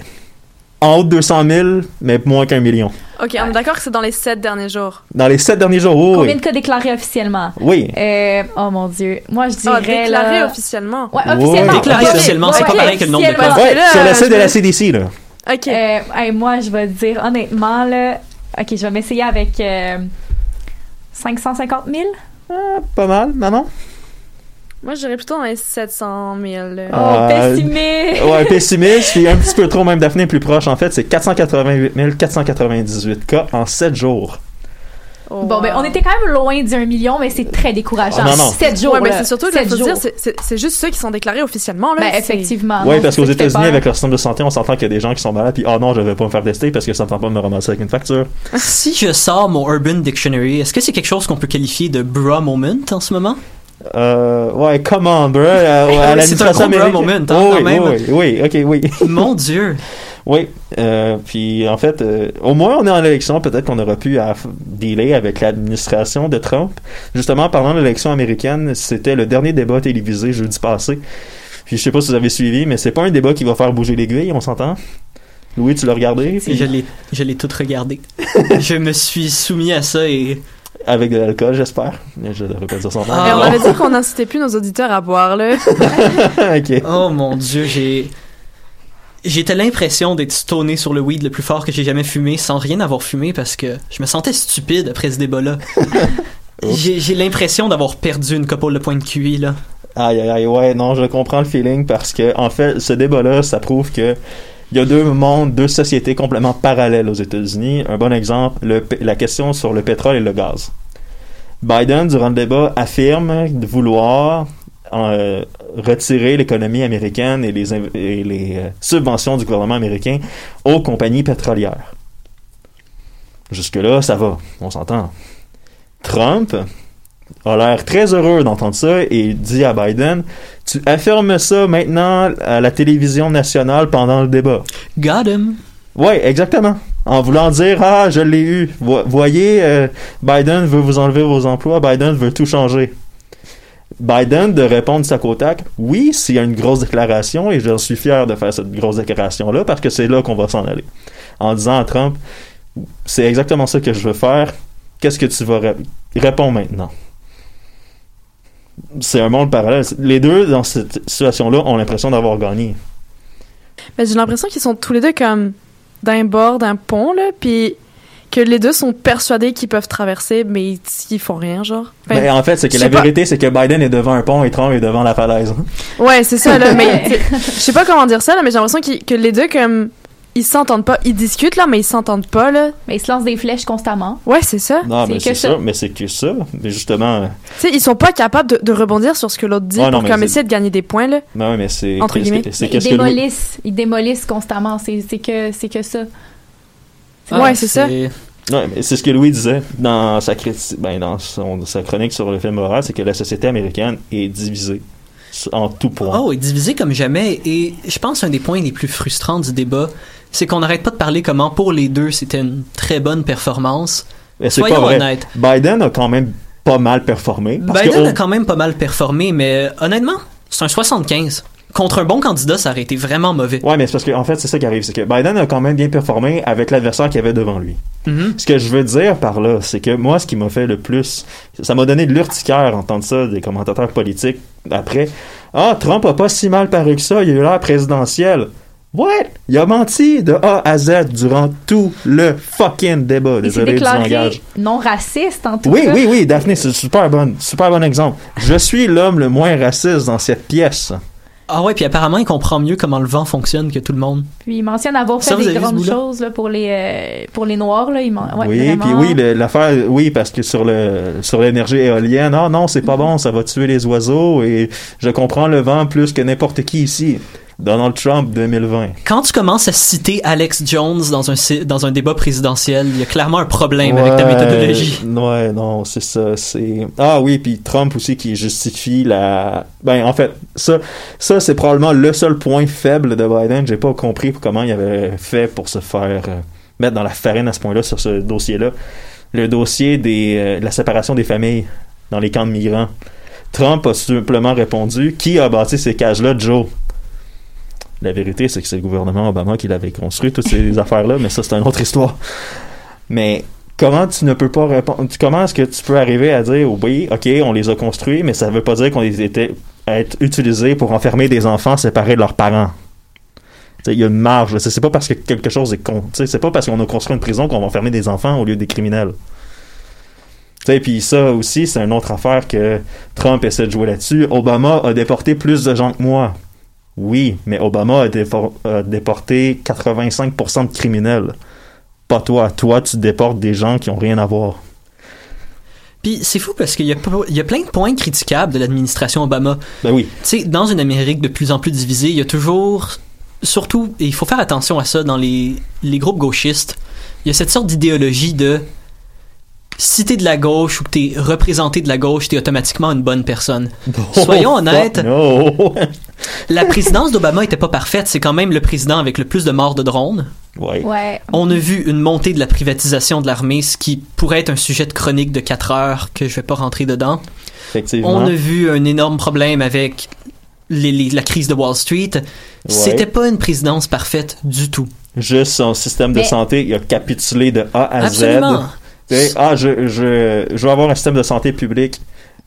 En haut de 200 000, mais moins qu'un million. Ok, on est d'accord que c'est dans les sept derniers jours. Dans les sept derniers jours, oh, Combien oui. de cas déclarés officiellement? Oui. Euh, oh mon dieu. Moi, je Ah, dirais. déclaré là... officiellement. Ouais, officiellement. Officiellement, c'est pas pareil que le nombre de cas. Ouais, sur le site de la CDC, là. Ok. Euh, hey, moi, je vais te dire honnêtement, là. Ok, je vais m'essayer avec euh, 550 000. Pas mal, maman? Moi, je dirais plutôt les 700 000. là. Oh, Euh, pessimiste! Ouais, pessimiste, puis un petit peu trop, même Daphné est plus proche. En fait, c'est 488 498 cas en 7 jours. Oh, Bon, ben, wow. on était quand même loin du 1 million, mais c'est très décourageant. Ah, non, non. 7 jours. Ouais, c'est surtout que faut dire, c'est- juste ceux qui sont déclarés officiellement. Là, Ben, effectivement. Oui, parce qu'aux États-Unis, avec leur système de santé, on s'entend qu'il y a des gens qui sont malades, puis oh non, je vais pas me faire tester parce que ça ne tente pas de me ramasser avec une facture. Si je sors mon Urban Dictionary, est-ce que c'est quelque chose qu'on peut qualifier de bra moment en ce moment? Euh, ouais, come on, bro. euh, ouais, à Oui, c'est un gros moment, hein, oui, même. oui, oui, ok, oui. Mon Dieu! oui, euh, puis en fait, au moins on est en élection, peut-être qu'on aurait pu dealer avec l'administration de Trump. Justement, parlant de l'élection américaine, c'était le dernier débat télévisé jeudi passé. Puis je sais pas si vous avez suivi, mais c'est pas un débat qui va faire bouger l'aiguille, on s'entend? Louis, tu l'as regardé? puis- Je l'ai, je l'ai tout regardé. je me suis soumis à ça et Avec de l'alcool, j'espère. Je devrais pas dire son nom. Ah. On avait dit qu'on n'incitait plus nos auditeurs à boire, là. ok. Oh mon dieu, j'ai. J'étais l'impression d'être stoné sur le weed le plus fort que j'ai jamais fumé sans rien avoir fumé parce que je me sentais stupide après ce débat-là. j'ai j'ai l'impression d'avoir perdu une couple de points de QI, là. Aïe, aïe, aïe, ouais, non, je comprends le feeling parce que, en fait, ce débat-là, ça prouve que il y a deux mondes, deux sociétés complètement parallèles aux États-Unis. Un bon exemple, la question sur le pétrole et le gaz. Biden, durant le débat, affirme de vouloir euh, retirer l'économie américaine et les, inv- et les euh, subventions du gouvernement américain aux compagnies pétrolières. Jusque-là, ça va, on s'entend. Trump a l'air très heureux d'entendre ça et dit à Biden Tu affirmes ça maintenant à la télévision nationale pendant le débat. Got him! Ouais, exactement. En voulant dire Ah, je l'ai eu. Vo- voyez, euh, Biden veut vous enlever vos emplois, Biden veut tout changer. Biden de répondre sac au tac Oui, s'il y a une grosse déclaration et je suis fier de faire cette grosse déclaration-là parce que c'est là qu'on va s'en aller. En disant à Trump C'est exactement ça que je veux faire. Qu'est-ce que tu vas ré- Réponds maintenant c'est un monde parallèle. Les deux, dans cette situation-là, ont l'impression d'avoir gagné. Mais j'ai l'impression qu'ils sont tous les deux comme d'un bord d'un pont, là, puis que les deux sont persuadés qu'ils peuvent traverser, mais ils font rien, genre. Enfin, Mais en fait, c'est que la pas. vérité, c'est que Biden est devant un pont et Trump est devant la falaise. Ouais, c'est ça, là, mais je sais pas comment dire ça, là, mais j'ai l'impression que les deux, comme, ils s'entendent pas. Ils discutent, là, mais ils s'entendent pas, là. Mais ils se lancent des flèches constamment. Ouais, c'est ça. Non, mais c'est ça. ça. Mais c'est que ça. Mais justement, euh, Tu sais, ils sont pas capables de, de rebondir sur ce que l'autre dit Ouais, non, pour comme essayer de gagner des points, là. non, ouais, mais c'est. Entre guillemets. C'est Ils démolissent, ils démolissent constamment. C'est que, c'est que ça. Ouais, c'est ça. Ouais, mais c'est ce que Louis disait dans sa criti- ben, dans son- sa chronique sur le film horreur, c'est que la société américaine est divisée en tout point. Oh, et divisé comme jamais. Et je pense un des points les plus frustrants du débat, c'est qu'on n'arrête pas de parler comment pour les deux c'était une très bonne performance. Soyons pas vrai. honnêtes. Biden a quand même pas mal performé. Parce Biden que, a quand même pas mal performé, mais honnêtement, c'est un 75. Contre un bon candidat, ça aurait été vraiment mauvais. Ouais, mais c'est parce que en fait, c'est ça qui arrive, c'est que Biden a quand même bien performé avec l'adversaire qu'il avait devant lui. Mhm. Ce que je veux dire par là, c'est que moi, ce qui m'a fait le plus, ça m'a donné de l'urticaire entendre ça des commentateurs politiques après. Ah, Trump a pas si mal paru que ça, il a eu l'air présidentiel. What? Il a menti de A à Z durant tout le fucking débat. Il s'est Désolé du déclaré langage. non raciste en tout Oui, cas. oui, oui, Daphné, c'est un super bon, super bon exemple. Je suis l'homme le moins raciste dans cette pièce. Ah ouais, puis apparemment, il comprend mieux comment le vent fonctionne que tout le monde. Puis il mentionne avoir fait des grandes choses là, pour les euh, pour les noirs là. Il men- ouais, oui, puis oui, l'affaire, oui, parce que sur le sur l'énergie éolienne, ah non, c'est pas bon, ça va tuer les oiseaux et je comprends le vent plus que n'importe qui ici. Donald Trump 2020. Quand tu commences à citer Alex Jones dans un, dans un débat présidentiel, il y a clairement un problème avec ta méthodologie. Ouais, non, c'est ça. C'est ah oui, puis Trump aussi qui justifie la. Ben en fait, ça, ça c'est probablement le seul point faible de Biden. J'ai pas compris comment il avait fait pour se faire euh, mettre dans la farine à ce point-là sur ce dossier-là. Le dossier des euh, la séparation des familles dans les camps de migrants. Trump a simplement répondu Qui a bâti ces cages-là, Joe La vérité, c'est que c'est le gouvernement Obama qui l'avait construit, toutes ces affaires-là, mais ça, c'est une autre histoire. Mais comment tu ne peux pas répondre Comment est-ce que tu peux arriver à dire Oui, ok, on les a construits, mais ça veut pas dire qu'on les était à être utilisés pour enfermer des enfants séparés de leurs parents? Il y a une marge. C'est pas parce que quelque chose est con. C'est pas parce qu'on a construit une prison qu'on va enfermer des enfants au lieu des criminels. Sais, puis ça aussi, c'est une autre affaire que Trump essaie de jouer là-dessus. Obama a déporté plus de gens que moi. Oui, mais Obama a, déporté 85% de criminels. Pas toi. Toi, tu déportes des gens qui ont rien à voir. Puis c'est fou parce qu'il y, a y plein de points critiquables de l'administration Obama. Ben oui. Tu sais, dans une Amérique de plus en plus divisée, il y a toujours, surtout, et il faut faire attention à ça dans les, les groupes gauchistes, il y a cette sorte d'idéologie de si t'es de la gauche ou que t'es représenté de la gauche, t'es automatiquement une bonne personne. Soyons honnêtes, no. la présidence d'Obama était pas parfaite. C'est quand même le président avec le plus de morts de drones. Ouais. Ouais. On a vu une montée de la privatisation de l'armée, ce qui pourrait être un sujet de chronique de 4 heures que je vais pas rentrer dedans. Effectivement. On a vu un énorme problème avec les- les- la crise de Wall Street. C'était pas une présidence parfaite du tout. Juste son système de Mais- santé, il a capitulé de A à Absolument. Z. Ah, je, je, je veux avoir un système de santé public.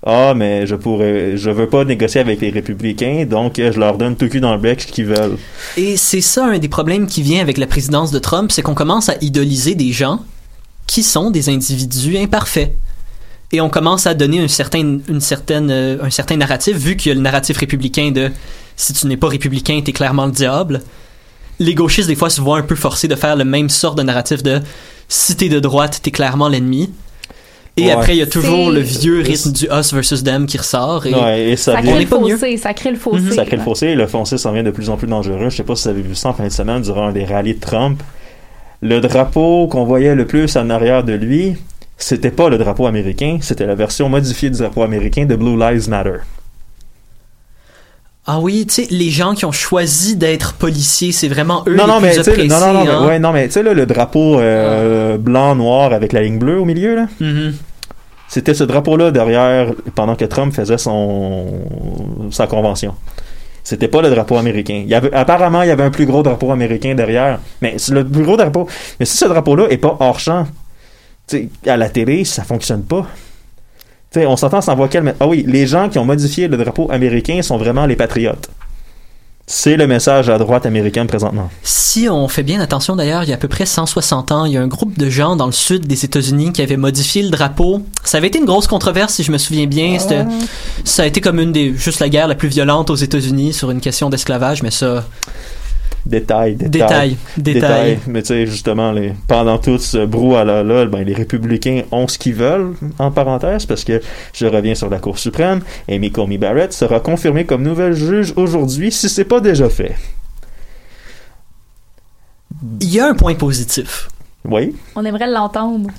Ah, mais je pourrais, je veux pas négocier avec les républicains, donc je leur donne tout cul dans le bec ce qu'ils veulent. Et c'est ça un des problèmes qui vient avec la présidence de Trump, c'est qu'on commence à idoliser des gens qui sont des individus imparfaits. Et on commence à donner un certain, une certaine, euh, un certain narratif, vu qu'il y a le narratif républicain de si tu n'es pas républicain, t'es clairement le diable. Les gauchistes, des fois, se voient un peu forcés de faire le même sort de narratif de si t'es de droite, t'es clairement l'ennemi. Et Ouais. après, il y a toujours le vieux rythme du us versus them qui ressort. Et Ouais, et ça Ça vient- crée fossé, ça crée le fossé. Ça crée le fossé et le fossé s'en vient de plus en plus dangereux. Je sais pas si vous avez vu ça en fin de semaine durant un des rallyes de Trump. Le drapeau qu'on voyait le plus en arrière de lui, c'était pas le drapeau américain, c'était la version modifiée du drapeau américain de Blue Lives Matter. Ah oui, tu sais, les gens qui ont choisi d'être policiers, c'est vraiment eux non, les non, plus mais oppressés. non, non, non, hein. mais, ouais, non, mais tu sais, là, le drapeau euh, blanc-noir avec la ligne bleue au milieu, là, Mhm. c'était ce drapeau-là derrière pendant que Trump faisait son sa convention. C'était pas le drapeau américain. Il y avait, apparemment, il y avait un plus gros drapeau américain derrière. Mais c'est le plus gros drapeau. Mais si ce drapeau-là est pas hors champ, à la télé, ça fonctionne pas. Sais, on s'entend sans voir quel. Ah oui, les gens qui ont modifié le drapeau américain sont vraiment les patriotes. C'est le message à droite américaine présentement. Si on fait bien attention d'ailleurs, il y a à peu près 160 ans, il y a un groupe de gens dans le sud des États-Unis qui avait modifié le drapeau. Ça avait été une grosse controverse, si je me souviens bien. C'était, ça a été comme une des, juste la guerre la plus violente aux États-Unis sur une question d'esclavage, mais ça, Détail, détail. détail, détail. Mais tu sais, justement, les, pendant tout ce brouhaha-là, ben, les républicains ont ce qu'ils veulent, en parenthèse, parce que je reviens sur la Cour suprême, Amy Coney Barrett sera confirmée comme nouvelle juge aujourd'hui si c'est pas déjà fait. Il y a un point positif. Oui. On aimerait l'entendre.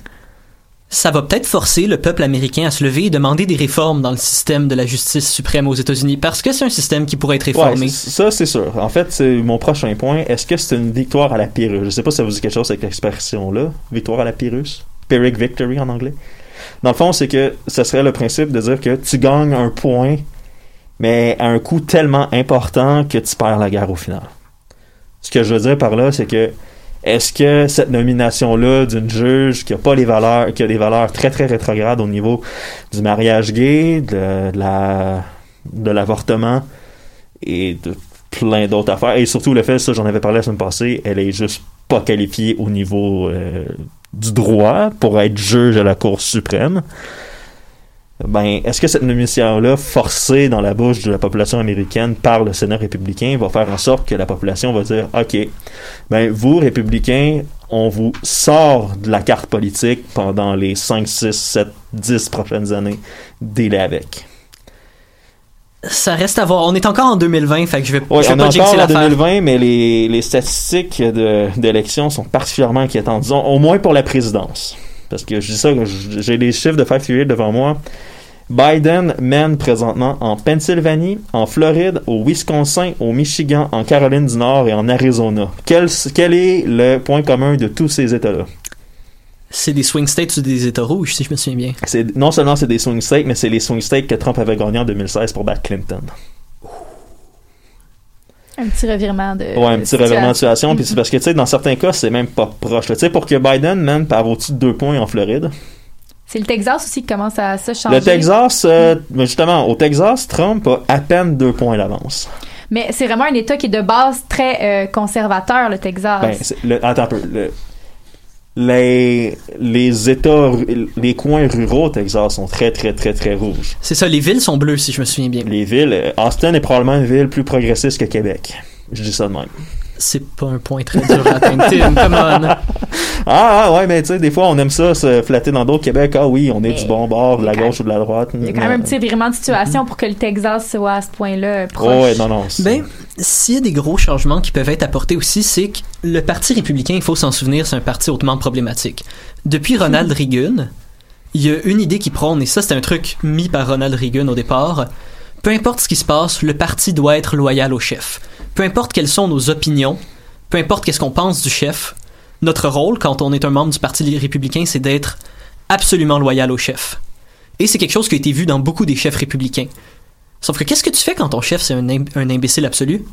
Ça va peut-être forcer le peuple américain à se lever et demander des réformes dans le système de la justice suprême aux États-Unis, parce que c'est un système qui pourrait être réformé. Ouais, ça, c'est sûr. En fait, c'est mon prochain point. Est-ce que c'est une victoire à la Pyrrhus? Je sais pas si ça vous dit quelque chose avec l'expression-là. Victoire à la Pyrrhus? Pyrrhic victory en anglais? Dans le fond, c'est que ce serait le principe de dire que tu gagnes un point, mais à un coût tellement important que tu perds la guerre au final. Ce que je veux dire par là, c'est que est-ce que cette nomination-là d'une juge qui a pas les valeurs, qui a des valeurs très très rétrogrades au niveau du mariage gay, de, la de l'avortement et de plein d'autres affaires, et surtout le fait, ça j'en avais parlé la semaine passée, elle est juste pas qualifiée au niveau euh, du droit pour être juge à la Cour suprême. Ben, est-ce que cette nomination-là, forcée dans la bouche de la population américaine par le Sénat républicain, va faire en sorte que la population va dire, OK, ben, vous, républicains, on vous sort de la carte politique pendant les 5, 6, 7, 10 prochaines années. Délai avec. Ça reste à voir. On est encore en 2020, fait que je vais, Ouais, je vais on pas est encore en l'affaire. 2020, mais les, les statistiques de- d'élection sont particulièrement inquiétantes, disons, au moins pour la présidence. Parce que je dis ça, j'ai les chiffres de 538 devant moi. Biden mène présentement en Pennsylvanie, en Floride, au Wisconsin, au Michigan, en Caroline du Nord et en Arizona. Quel, quel est le point commun de tous ces États-là? C'est des swing states ou des États rouges, si je me souviens bien? Non seulement c'est des swing states, mais c'est les swing states que Trump avait gagnés en 2016 pour battre Clinton. Un petit revirement de. Ouais, un petit revirement de situation. Puis c'est parce que, tu sais, dans certains cas, c'est même pas proche. Tu sais, pour que Biden mène par au-dessus de deux points en Floride. C'est le Texas aussi qui commence à se changer. Le Texas, euh, mais justement, au Texas, Trump a à peine deux points d'avance. Mais c'est vraiment un État qui est de base très euh, conservateur, le Texas. Ben, le- attends un peu. le- les, les États, les coins ruraux au Texas sont très, très, très, très rouges. C'est ça, les villes sont bleues, si je me souviens bien. Les villes, Austin est probablement une ville plus progressiste que Québec. Je dis ça de même. C'est pas un point très dur à atteindre, Tim, come on. Ah, ah, ouais, mais tu sais, des fois, on aime ça, se flatter dans d'autres Québec. Ah oui, on est du bon bord, de la gauche ou de la droite. Il y a quand même un petit revirement de situation pour que le Texas soit à ce point-là proche. Oh, ouais, non, non. Ben, s'il y a des gros changements qui peuvent être apportés aussi, c'est que le Parti républicain, il faut s'en souvenir, c'est un parti hautement problématique. Depuis Ronald Reagan, il y a une idée qui prône, et ça c'est un truc mis par Ronald Reagan au départ, peu importe ce qui se passe, le parti doit être loyal au chef. Peu importe quelles sont nos opinions, peu importe qu'est-ce qu'on pense du chef, notre rôle quand on est un membre du Parti républicain, c'est d'être absolument loyal au chef. Et c'est quelque chose qui a été vu dans beaucoup des chefs républicains. Sauf que qu'est-ce que tu fais quand ton chef c'est un, im- un imbécile absolu?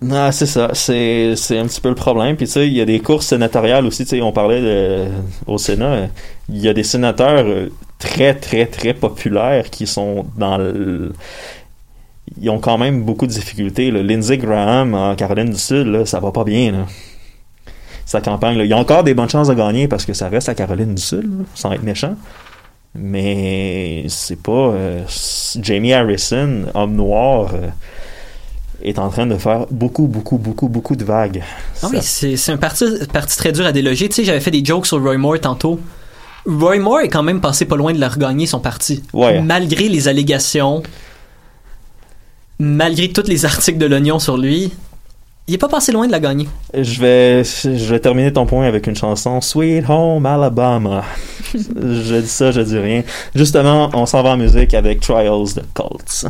Non, c'est ça. C'est, un petit peu le problème. Puis tu sais, il y a des courses sénatoriales aussi. Tu sais, on parlait au Sénat. Il y a des sénateurs euh, très, très, très populaires qui sont dans le... Ils ont quand même beaucoup de difficultés. là. Lindsey Graham en Caroline du Sud, là, ça va pas bien. Là. Sa campagne, là. il y a encore des bonnes chances de gagner parce que ça reste à Caroline du Sud, là, sans être méchant. Mais c'est pas euh, Jamie Harrison, homme noir, euh, est en train de faire beaucoup, beaucoup, beaucoup, beaucoup de vagues. Ah oui, c'est un parti, parti très dur à déloger. Tu sais, j'avais fait des jokes sur Roy Moore tantôt. Roy Moore est quand même passé pas loin de la regagner son parti. Ouais. Malgré les allégations, malgré tous les articles de l'Oignon sur lui, il est pas passé loin de la gagner. Je vais, je vais terminer ton point avec une chanson Sweet Home Alabama. je dis ça, je dis rien. Justement, on s'en va en musique avec Trials de Colts.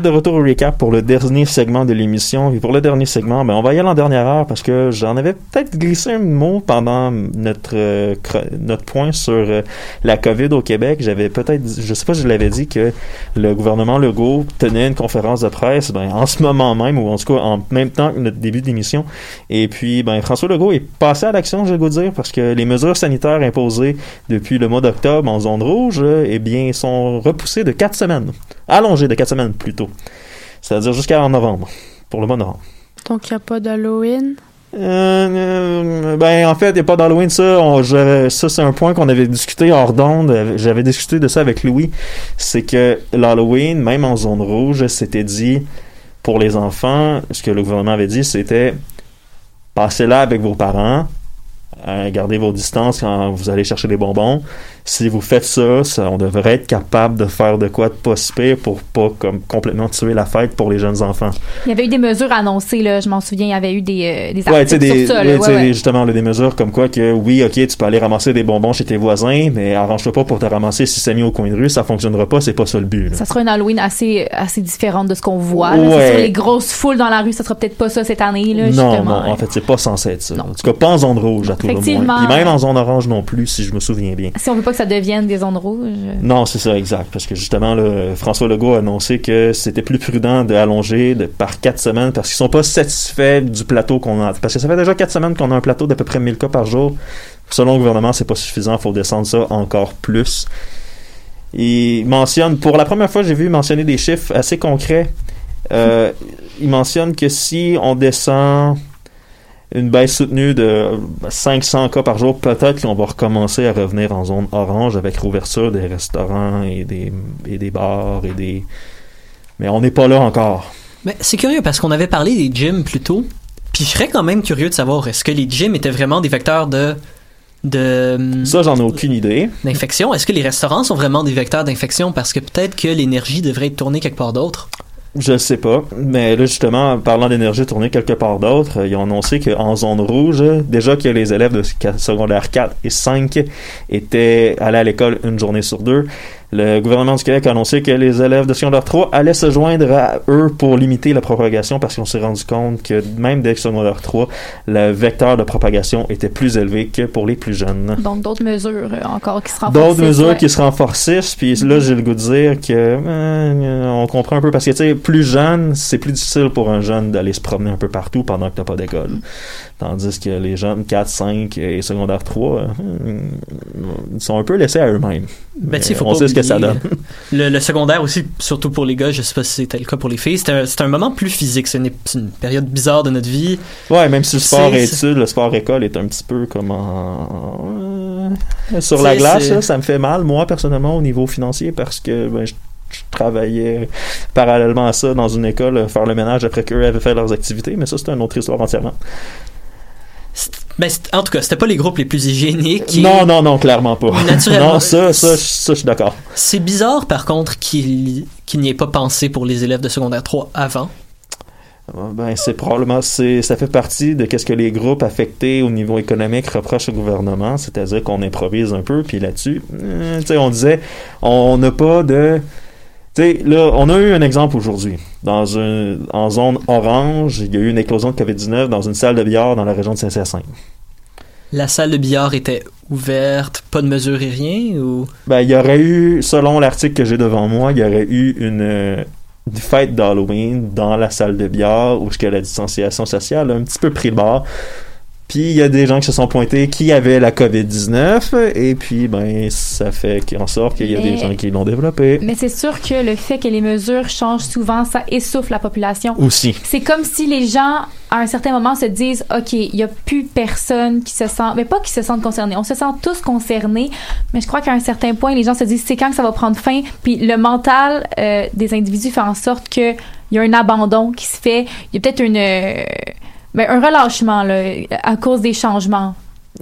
De retour au recap pour le dernier segment de l'émission. Et pour le dernier segment, ben, on va y aller en dernière heure parce que j'en avais peut-être glissé un mot pendant notre, euh, notre point sur euh, la COVID au Québec. J'avais peut-être, je sais pas si je l'avais dit, que le gouvernement Legault tenait une conférence de presse ben, en ce moment même, ou en tout cas en même temps que notre début d'émission. Et puis, ben, François Legault est passé à l'action, je vais vous dire, parce que les mesures sanitaires imposées depuis le mois d'octobre en zone rouge, eh bien, sont repoussées de quatre semaines. Allongées de quatre semaines plutôt. C'est-à-dire jusqu'à en novembre, pour le mois de novembre. Donc, il n'y a pas d'Halloween? Euh, euh, ben en fait, il n'y a pas d'Halloween, ça. on- ça, c'est un point qu'on avait discuté hors d'onde. J'avais discuté de ça avec Louis. C'est que l'Halloween, même en zone rouge, c'était dit pour les enfants, ce que le gouvernement avait dit, c'était passez là avec vos parents, euh, gardez vos distances quand vous allez chercher des bonbons. Si vous faites ça, ça, on devrait être capable de faire de quoi de pas si pire pour pas comme complètement tuer la fête pour les jeunes enfants. Il y avait eu des mesures annoncées, là, je m'en souviens, il y avait eu des, euh, des Ouais, articles des, sur ça. ouais, là, tu sais, ouais, ouais. justement, là, des mesures comme quoi que oui, ok, tu peux aller ramasser des bonbons chez tes voisins, mais arrange-toi pas pour te ramasser six amis au coin de rue, ça fonctionnera pas, c'est pas ça le but. là. Ça sera une Halloween assez, assez différente de ce qu'on voit. là. C'est les grosses foules dans la rue, ça sera peut-être pas ça cette année. Là, non, non, en fait, c'est pas censé être ça. En tout cas, pas en zone rouge, à tout le moins. Effectivement. Puis même en zone orange non plus, si je me souviens bien. Si on veut pas que ça devienne des zones rouges? Non, c'est ça, exact. Parce que justement, François Legault a annoncé que c'était plus prudent d'allonger par quatre semaines parce qu'ils sont pas satisfaits du plateau qu'on a. Parce que ça fait déjà quatre semaines qu'on a un plateau d'à peu près 1000 cas par jour. Selon le gouvernement, c'est pas suffisant. Il faut descendre ça encore plus. Il mentionne, pour la première fois, j'ai vu mentionner des chiffres assez concrets. Euh, il mentionne que si on descend une baisse soutenue de 500 cas par jour, peut-être qu'on va recommencer à revenir en zone orange avec rouverture des restaurants et des, et des bars et des... Mais on n'est pas là encore. Mais c'est curieux parce qu'on avait parlé des gyms plus tôt. Puis je serais quand même curieux de savoir est-ce que les gyms étaient vraiment des vecteurs de de Ça, j'en ai aucune idée. d'infection? Est-ce que les restaurants sont vraiment des vecteurs d'infection parce que peut-être que l'énergie devrait être tournée quelque part d'autre? Je sais pas. Mais là, justement, en parlant d'énergie tournée quelque part d'autre, euh, ils ont annoncé qu'en zone rouge, déjà que les élèves de secondaire 4 et 5 étaient allés à l'école une journée sur deux, le gouvernement du Québec a annoncé que les élèves de secondaire 3 allaient se joindre à eux pour limiter la propagation parce qu'on s'est rendu compte que même dès secondaire 3, le vecteur de propagation était plus élevé que pour les plus jeunes. Donc, d'autres mesures euh, encore qui se renforcent. D'autres mesures ouais. qui se renforcissent, puis là j'ai le goût de dire que euh, on comprend un peu parce que tu sais plus jeune, c'est plus difficile pour un jeune d'aller se promener un peu partout pendant que t'as pas d'école. Tandis que les jeunes 4, 5 et secondaire 3 euh, ils sont un peu laissés à eux-mêmes. Ben, tu sais, Mais faut on pas sait ce que ça donne. Le, le secondaire aussi, surtout pour les gars, je sais pas si c'était le cas pour les filles, c'est un, moment plus physique. C'est une, période bizarre de notre vie. Ouais, même si le sport et études, le sport école est un petit peu comme en... euh, sur la glace, là, ça me fait mal, moi, personnellement, au niveau financier, parce que ben, je, je travaillais parallèlement à ça dans une école, euh, faire le ménage après qu'eux avaient fait leurs activités, mais ça, c'est une autre histoire entièrement. Ben, en tout cas, c'était pas les groupes les plus hygiéniques. et- Non, non, non, clairement pas. Naturellement. non, ça, ça, ça, je suis d'accord. C'est bizarre, par contre, qu'il n'y ait pas pensé pour les élèves de secondaire 3 avant. Ben, c'est probablement, c'est, ça fait partie de qu'est-ce que les groupes affectés au niveau économique reprochent au gouvernement, c'est-à-dire qu'on improvise un peu, puis là-dessus, euh, tu sais, on disait, on n'a pas de, sais, là, on a eu un exemple aujourd'hui. Dans un, en zone orange, il y a eu une éclosion de COVID-19 dans une salle de billard dans la région de Saint-Hyacinthe. La salle de billard était ouverte, pas de mesure et rien, ou... Ben, il y aurait eu, selon l'article que j'ai devant moi, il y aurait eu une, euh, une fête d'Halloween dans la salle de billard où ce que la distanciation sociale a un petit peu pris le bord. Puis il y a des gens qui se sont pointés qui avaient la COVID-19 et puis ben ça fait en sorte qu'il y a des gens qui l'ont développé. Mais c'est sûr que le fait que les mesures changent souvent, ça essouffle la population. Aussi. C'est comme si les gens, à un certain moment, se disent OK, il n'y a plus personne qui se sent. Mais pas qui se sentent concernés. On se sent tous concernés. Mais je crois qu'à un certain point, les gens se disent c'est quand que ça va prendre fin. Puis le mental euh, des individus fait en sorte qu'il y a un abandon qui se fait. Il y a peut-être une. euh, ben, un relâchement là, à cause des changements.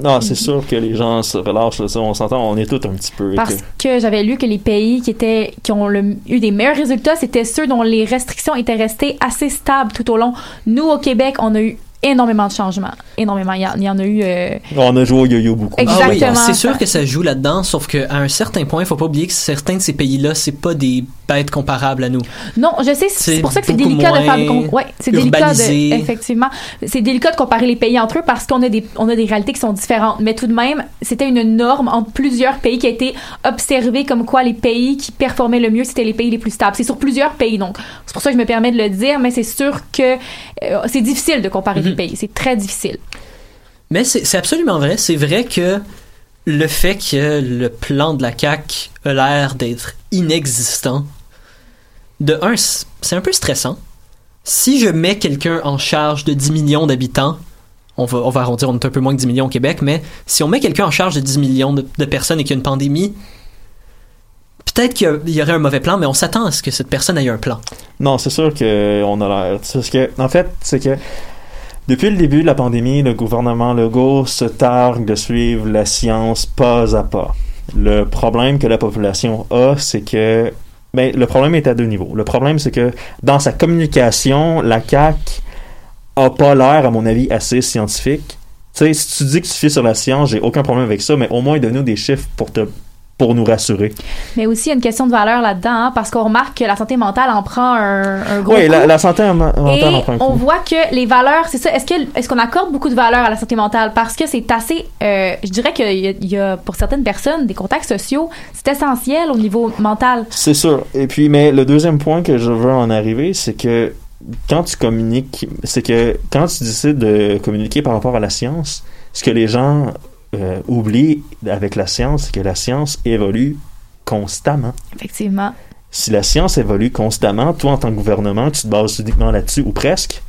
Non, c'est sûr que les gens se relâchent, là, ça, on s'entend, on est tous un petit peu. Parce que- que j'avais lu que les pays qui étaient qui ont le- eu des meilleurs résultats, c'était ceux dont les restrictions étaient restées assez stables tout au long. Nous au Québec, on a eu énormément de changements. Énormément. Il y, en- il y en a eu. euh, On a joué au yo-yo beaucoup. Ah oui, Exactement. c'est sûr que ça joue là-dedans, sauf qu'à un certain point, il faut pas oublier que certains de ces pays-là, c'est pas des bêtes comparables à nous. Non, je sais, c'est pour ça que c'est délicat de faire. moins Ouais, c'est délicat de. Effectivement. C'est délicat de comparer les pays entre eux parce qu'on a des, on a des réalités qui sont différentes. Mais tout de même, c'était une norme entre plusieurs pays qui a été observée comme quoi les pays qui performaient le mieux, c'était les pays les plus stables. C'est sur plusieurs pays, donc c'est pour ça que je me permets de le dire, mais c'est sûr que euh, c'est difficile de comparer Mhm. les pays. C'est très difficile. Mais c'est absolument vrai. C'est vrai que le fait que le plan de la CAQ a l'air d'être inexistant, de un, c'est un peu stressant. Si je mets quelqu'un en charge de 10 millions d'habitants, on va, on va arrondir, on est un peu moins que 10 millions au Québec, mais si on met quelqu'un en charge de 10 millions de, de personnes et qu'il y a une pandémie, peut-être qu'il y y aurait un mauvais plan, mais on s'attend à ce que cette personne ait un plan. Non, c'est sûr qu'on a l'air. C'est ce que, en fait, c'est que depuis le début de la pandémie, le gouvernement Legault se targue de suivre la science pas à pas. Le problème que la population a, c'est que. Ben, le problème est à deux niveaux. Le problème, c'est que dans sa communication, la CAQ a pas l'air, à mon avis, assez scientifique. Tu sais, si tu dis que tu fies sur la science, j'ai aucun problème avec ça, mais au moins donne-nous des chiffres pour te pour nous rassurer. Mais aussi, il y a une question de valeur là-dedans, hein, parce qu'on remarque que la santé mentale en prend un, un gros Oui, coup. la, la santé Et mentale en prend un on coup. voit que les valeurs, c'est ça. Est-ce qu'on accorde beaucoup de valeur à la santé mentale? Parce que c'est assez, euh, je dirais qu'il y, y a pour certaines personnes des contacts sociaux, c'est essentiel au niveau mental. C'est sûr. Et puis, mais le deuxième point que je veux en arriver, c'est que quand tu communiques, c'est que quand tu décides de communiquer par rapport à la science, ce que les gens euh, oublient avec la science, c'est que la science évolue constamment. Effectivement. Si la science évolue constamment, toi en tant que gouvernement, tu te bases uniquement là-dessus ou presque,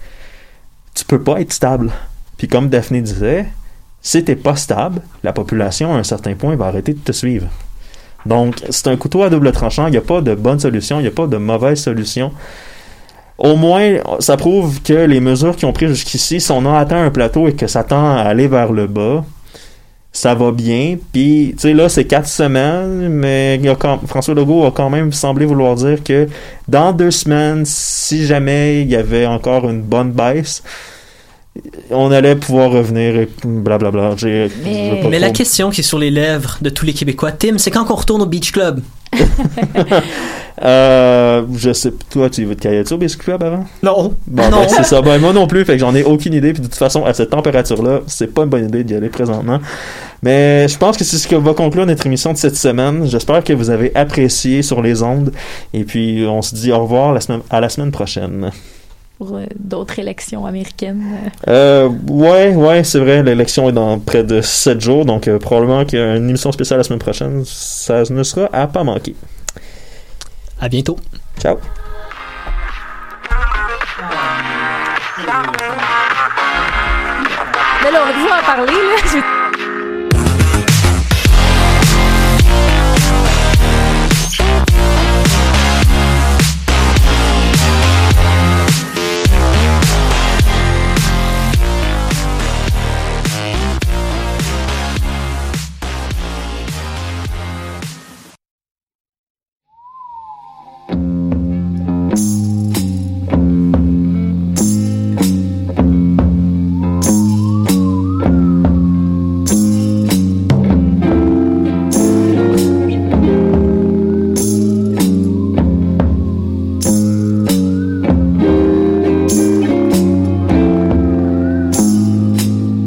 tu peux pas être stable. Puis comme Daphné disait, si t'es pas stable, la population à un certain point va arrêter de te suivre. Donc c'est un couteau à double tranchant. Il n'y a pas de bonne solution, il n'y a pas de mauvaise solution. Au moins, ça prouve que les mesures qui ont pris jusqu'ici, si on a atteint un plateau et que ça tend à aller vers le bas, ça va bien. Puis, tu sais, là, c'est quatre semaines, mais il y a quand- François Legault a quand même semblé vouloir dire que dans deux semaines, si jamais il y avait encore une bonne baisse, on allait pouvoir revenir et blablabla. Veux pas Mais la question qui est sur les lèvres de tous les Québécois, Tim, c'est quand qu'on retourne au Beach Club? Euh, je sais, toi, tu veux te au Biscuit avant? Non. Bon, Non. ben, c'est ça. Ben, moi non plus, fait que j'en ai aucune idée. Puis de toute façon, à cette température-là, c'est pas une bonne idée d'y aller présentement. Mais je pense que c'est ce que va conclure notre émission de cette semaine. J'espère que vous avez apprécié sur les ondes. Et puis, on se dit au revoir la semaine, à la semaine prochaine. Pour euh, d'autres élections américaines. Euh, ouais, ouais, c'est vrai. L'élection est dans près de 7 jours. Donc, euh, probablement qu'il y a une émission spéciale la semaine prochaine. Ça ne sera à pas manquer. À bientôt. Ciao. Mais là, on va toujours en parler, là.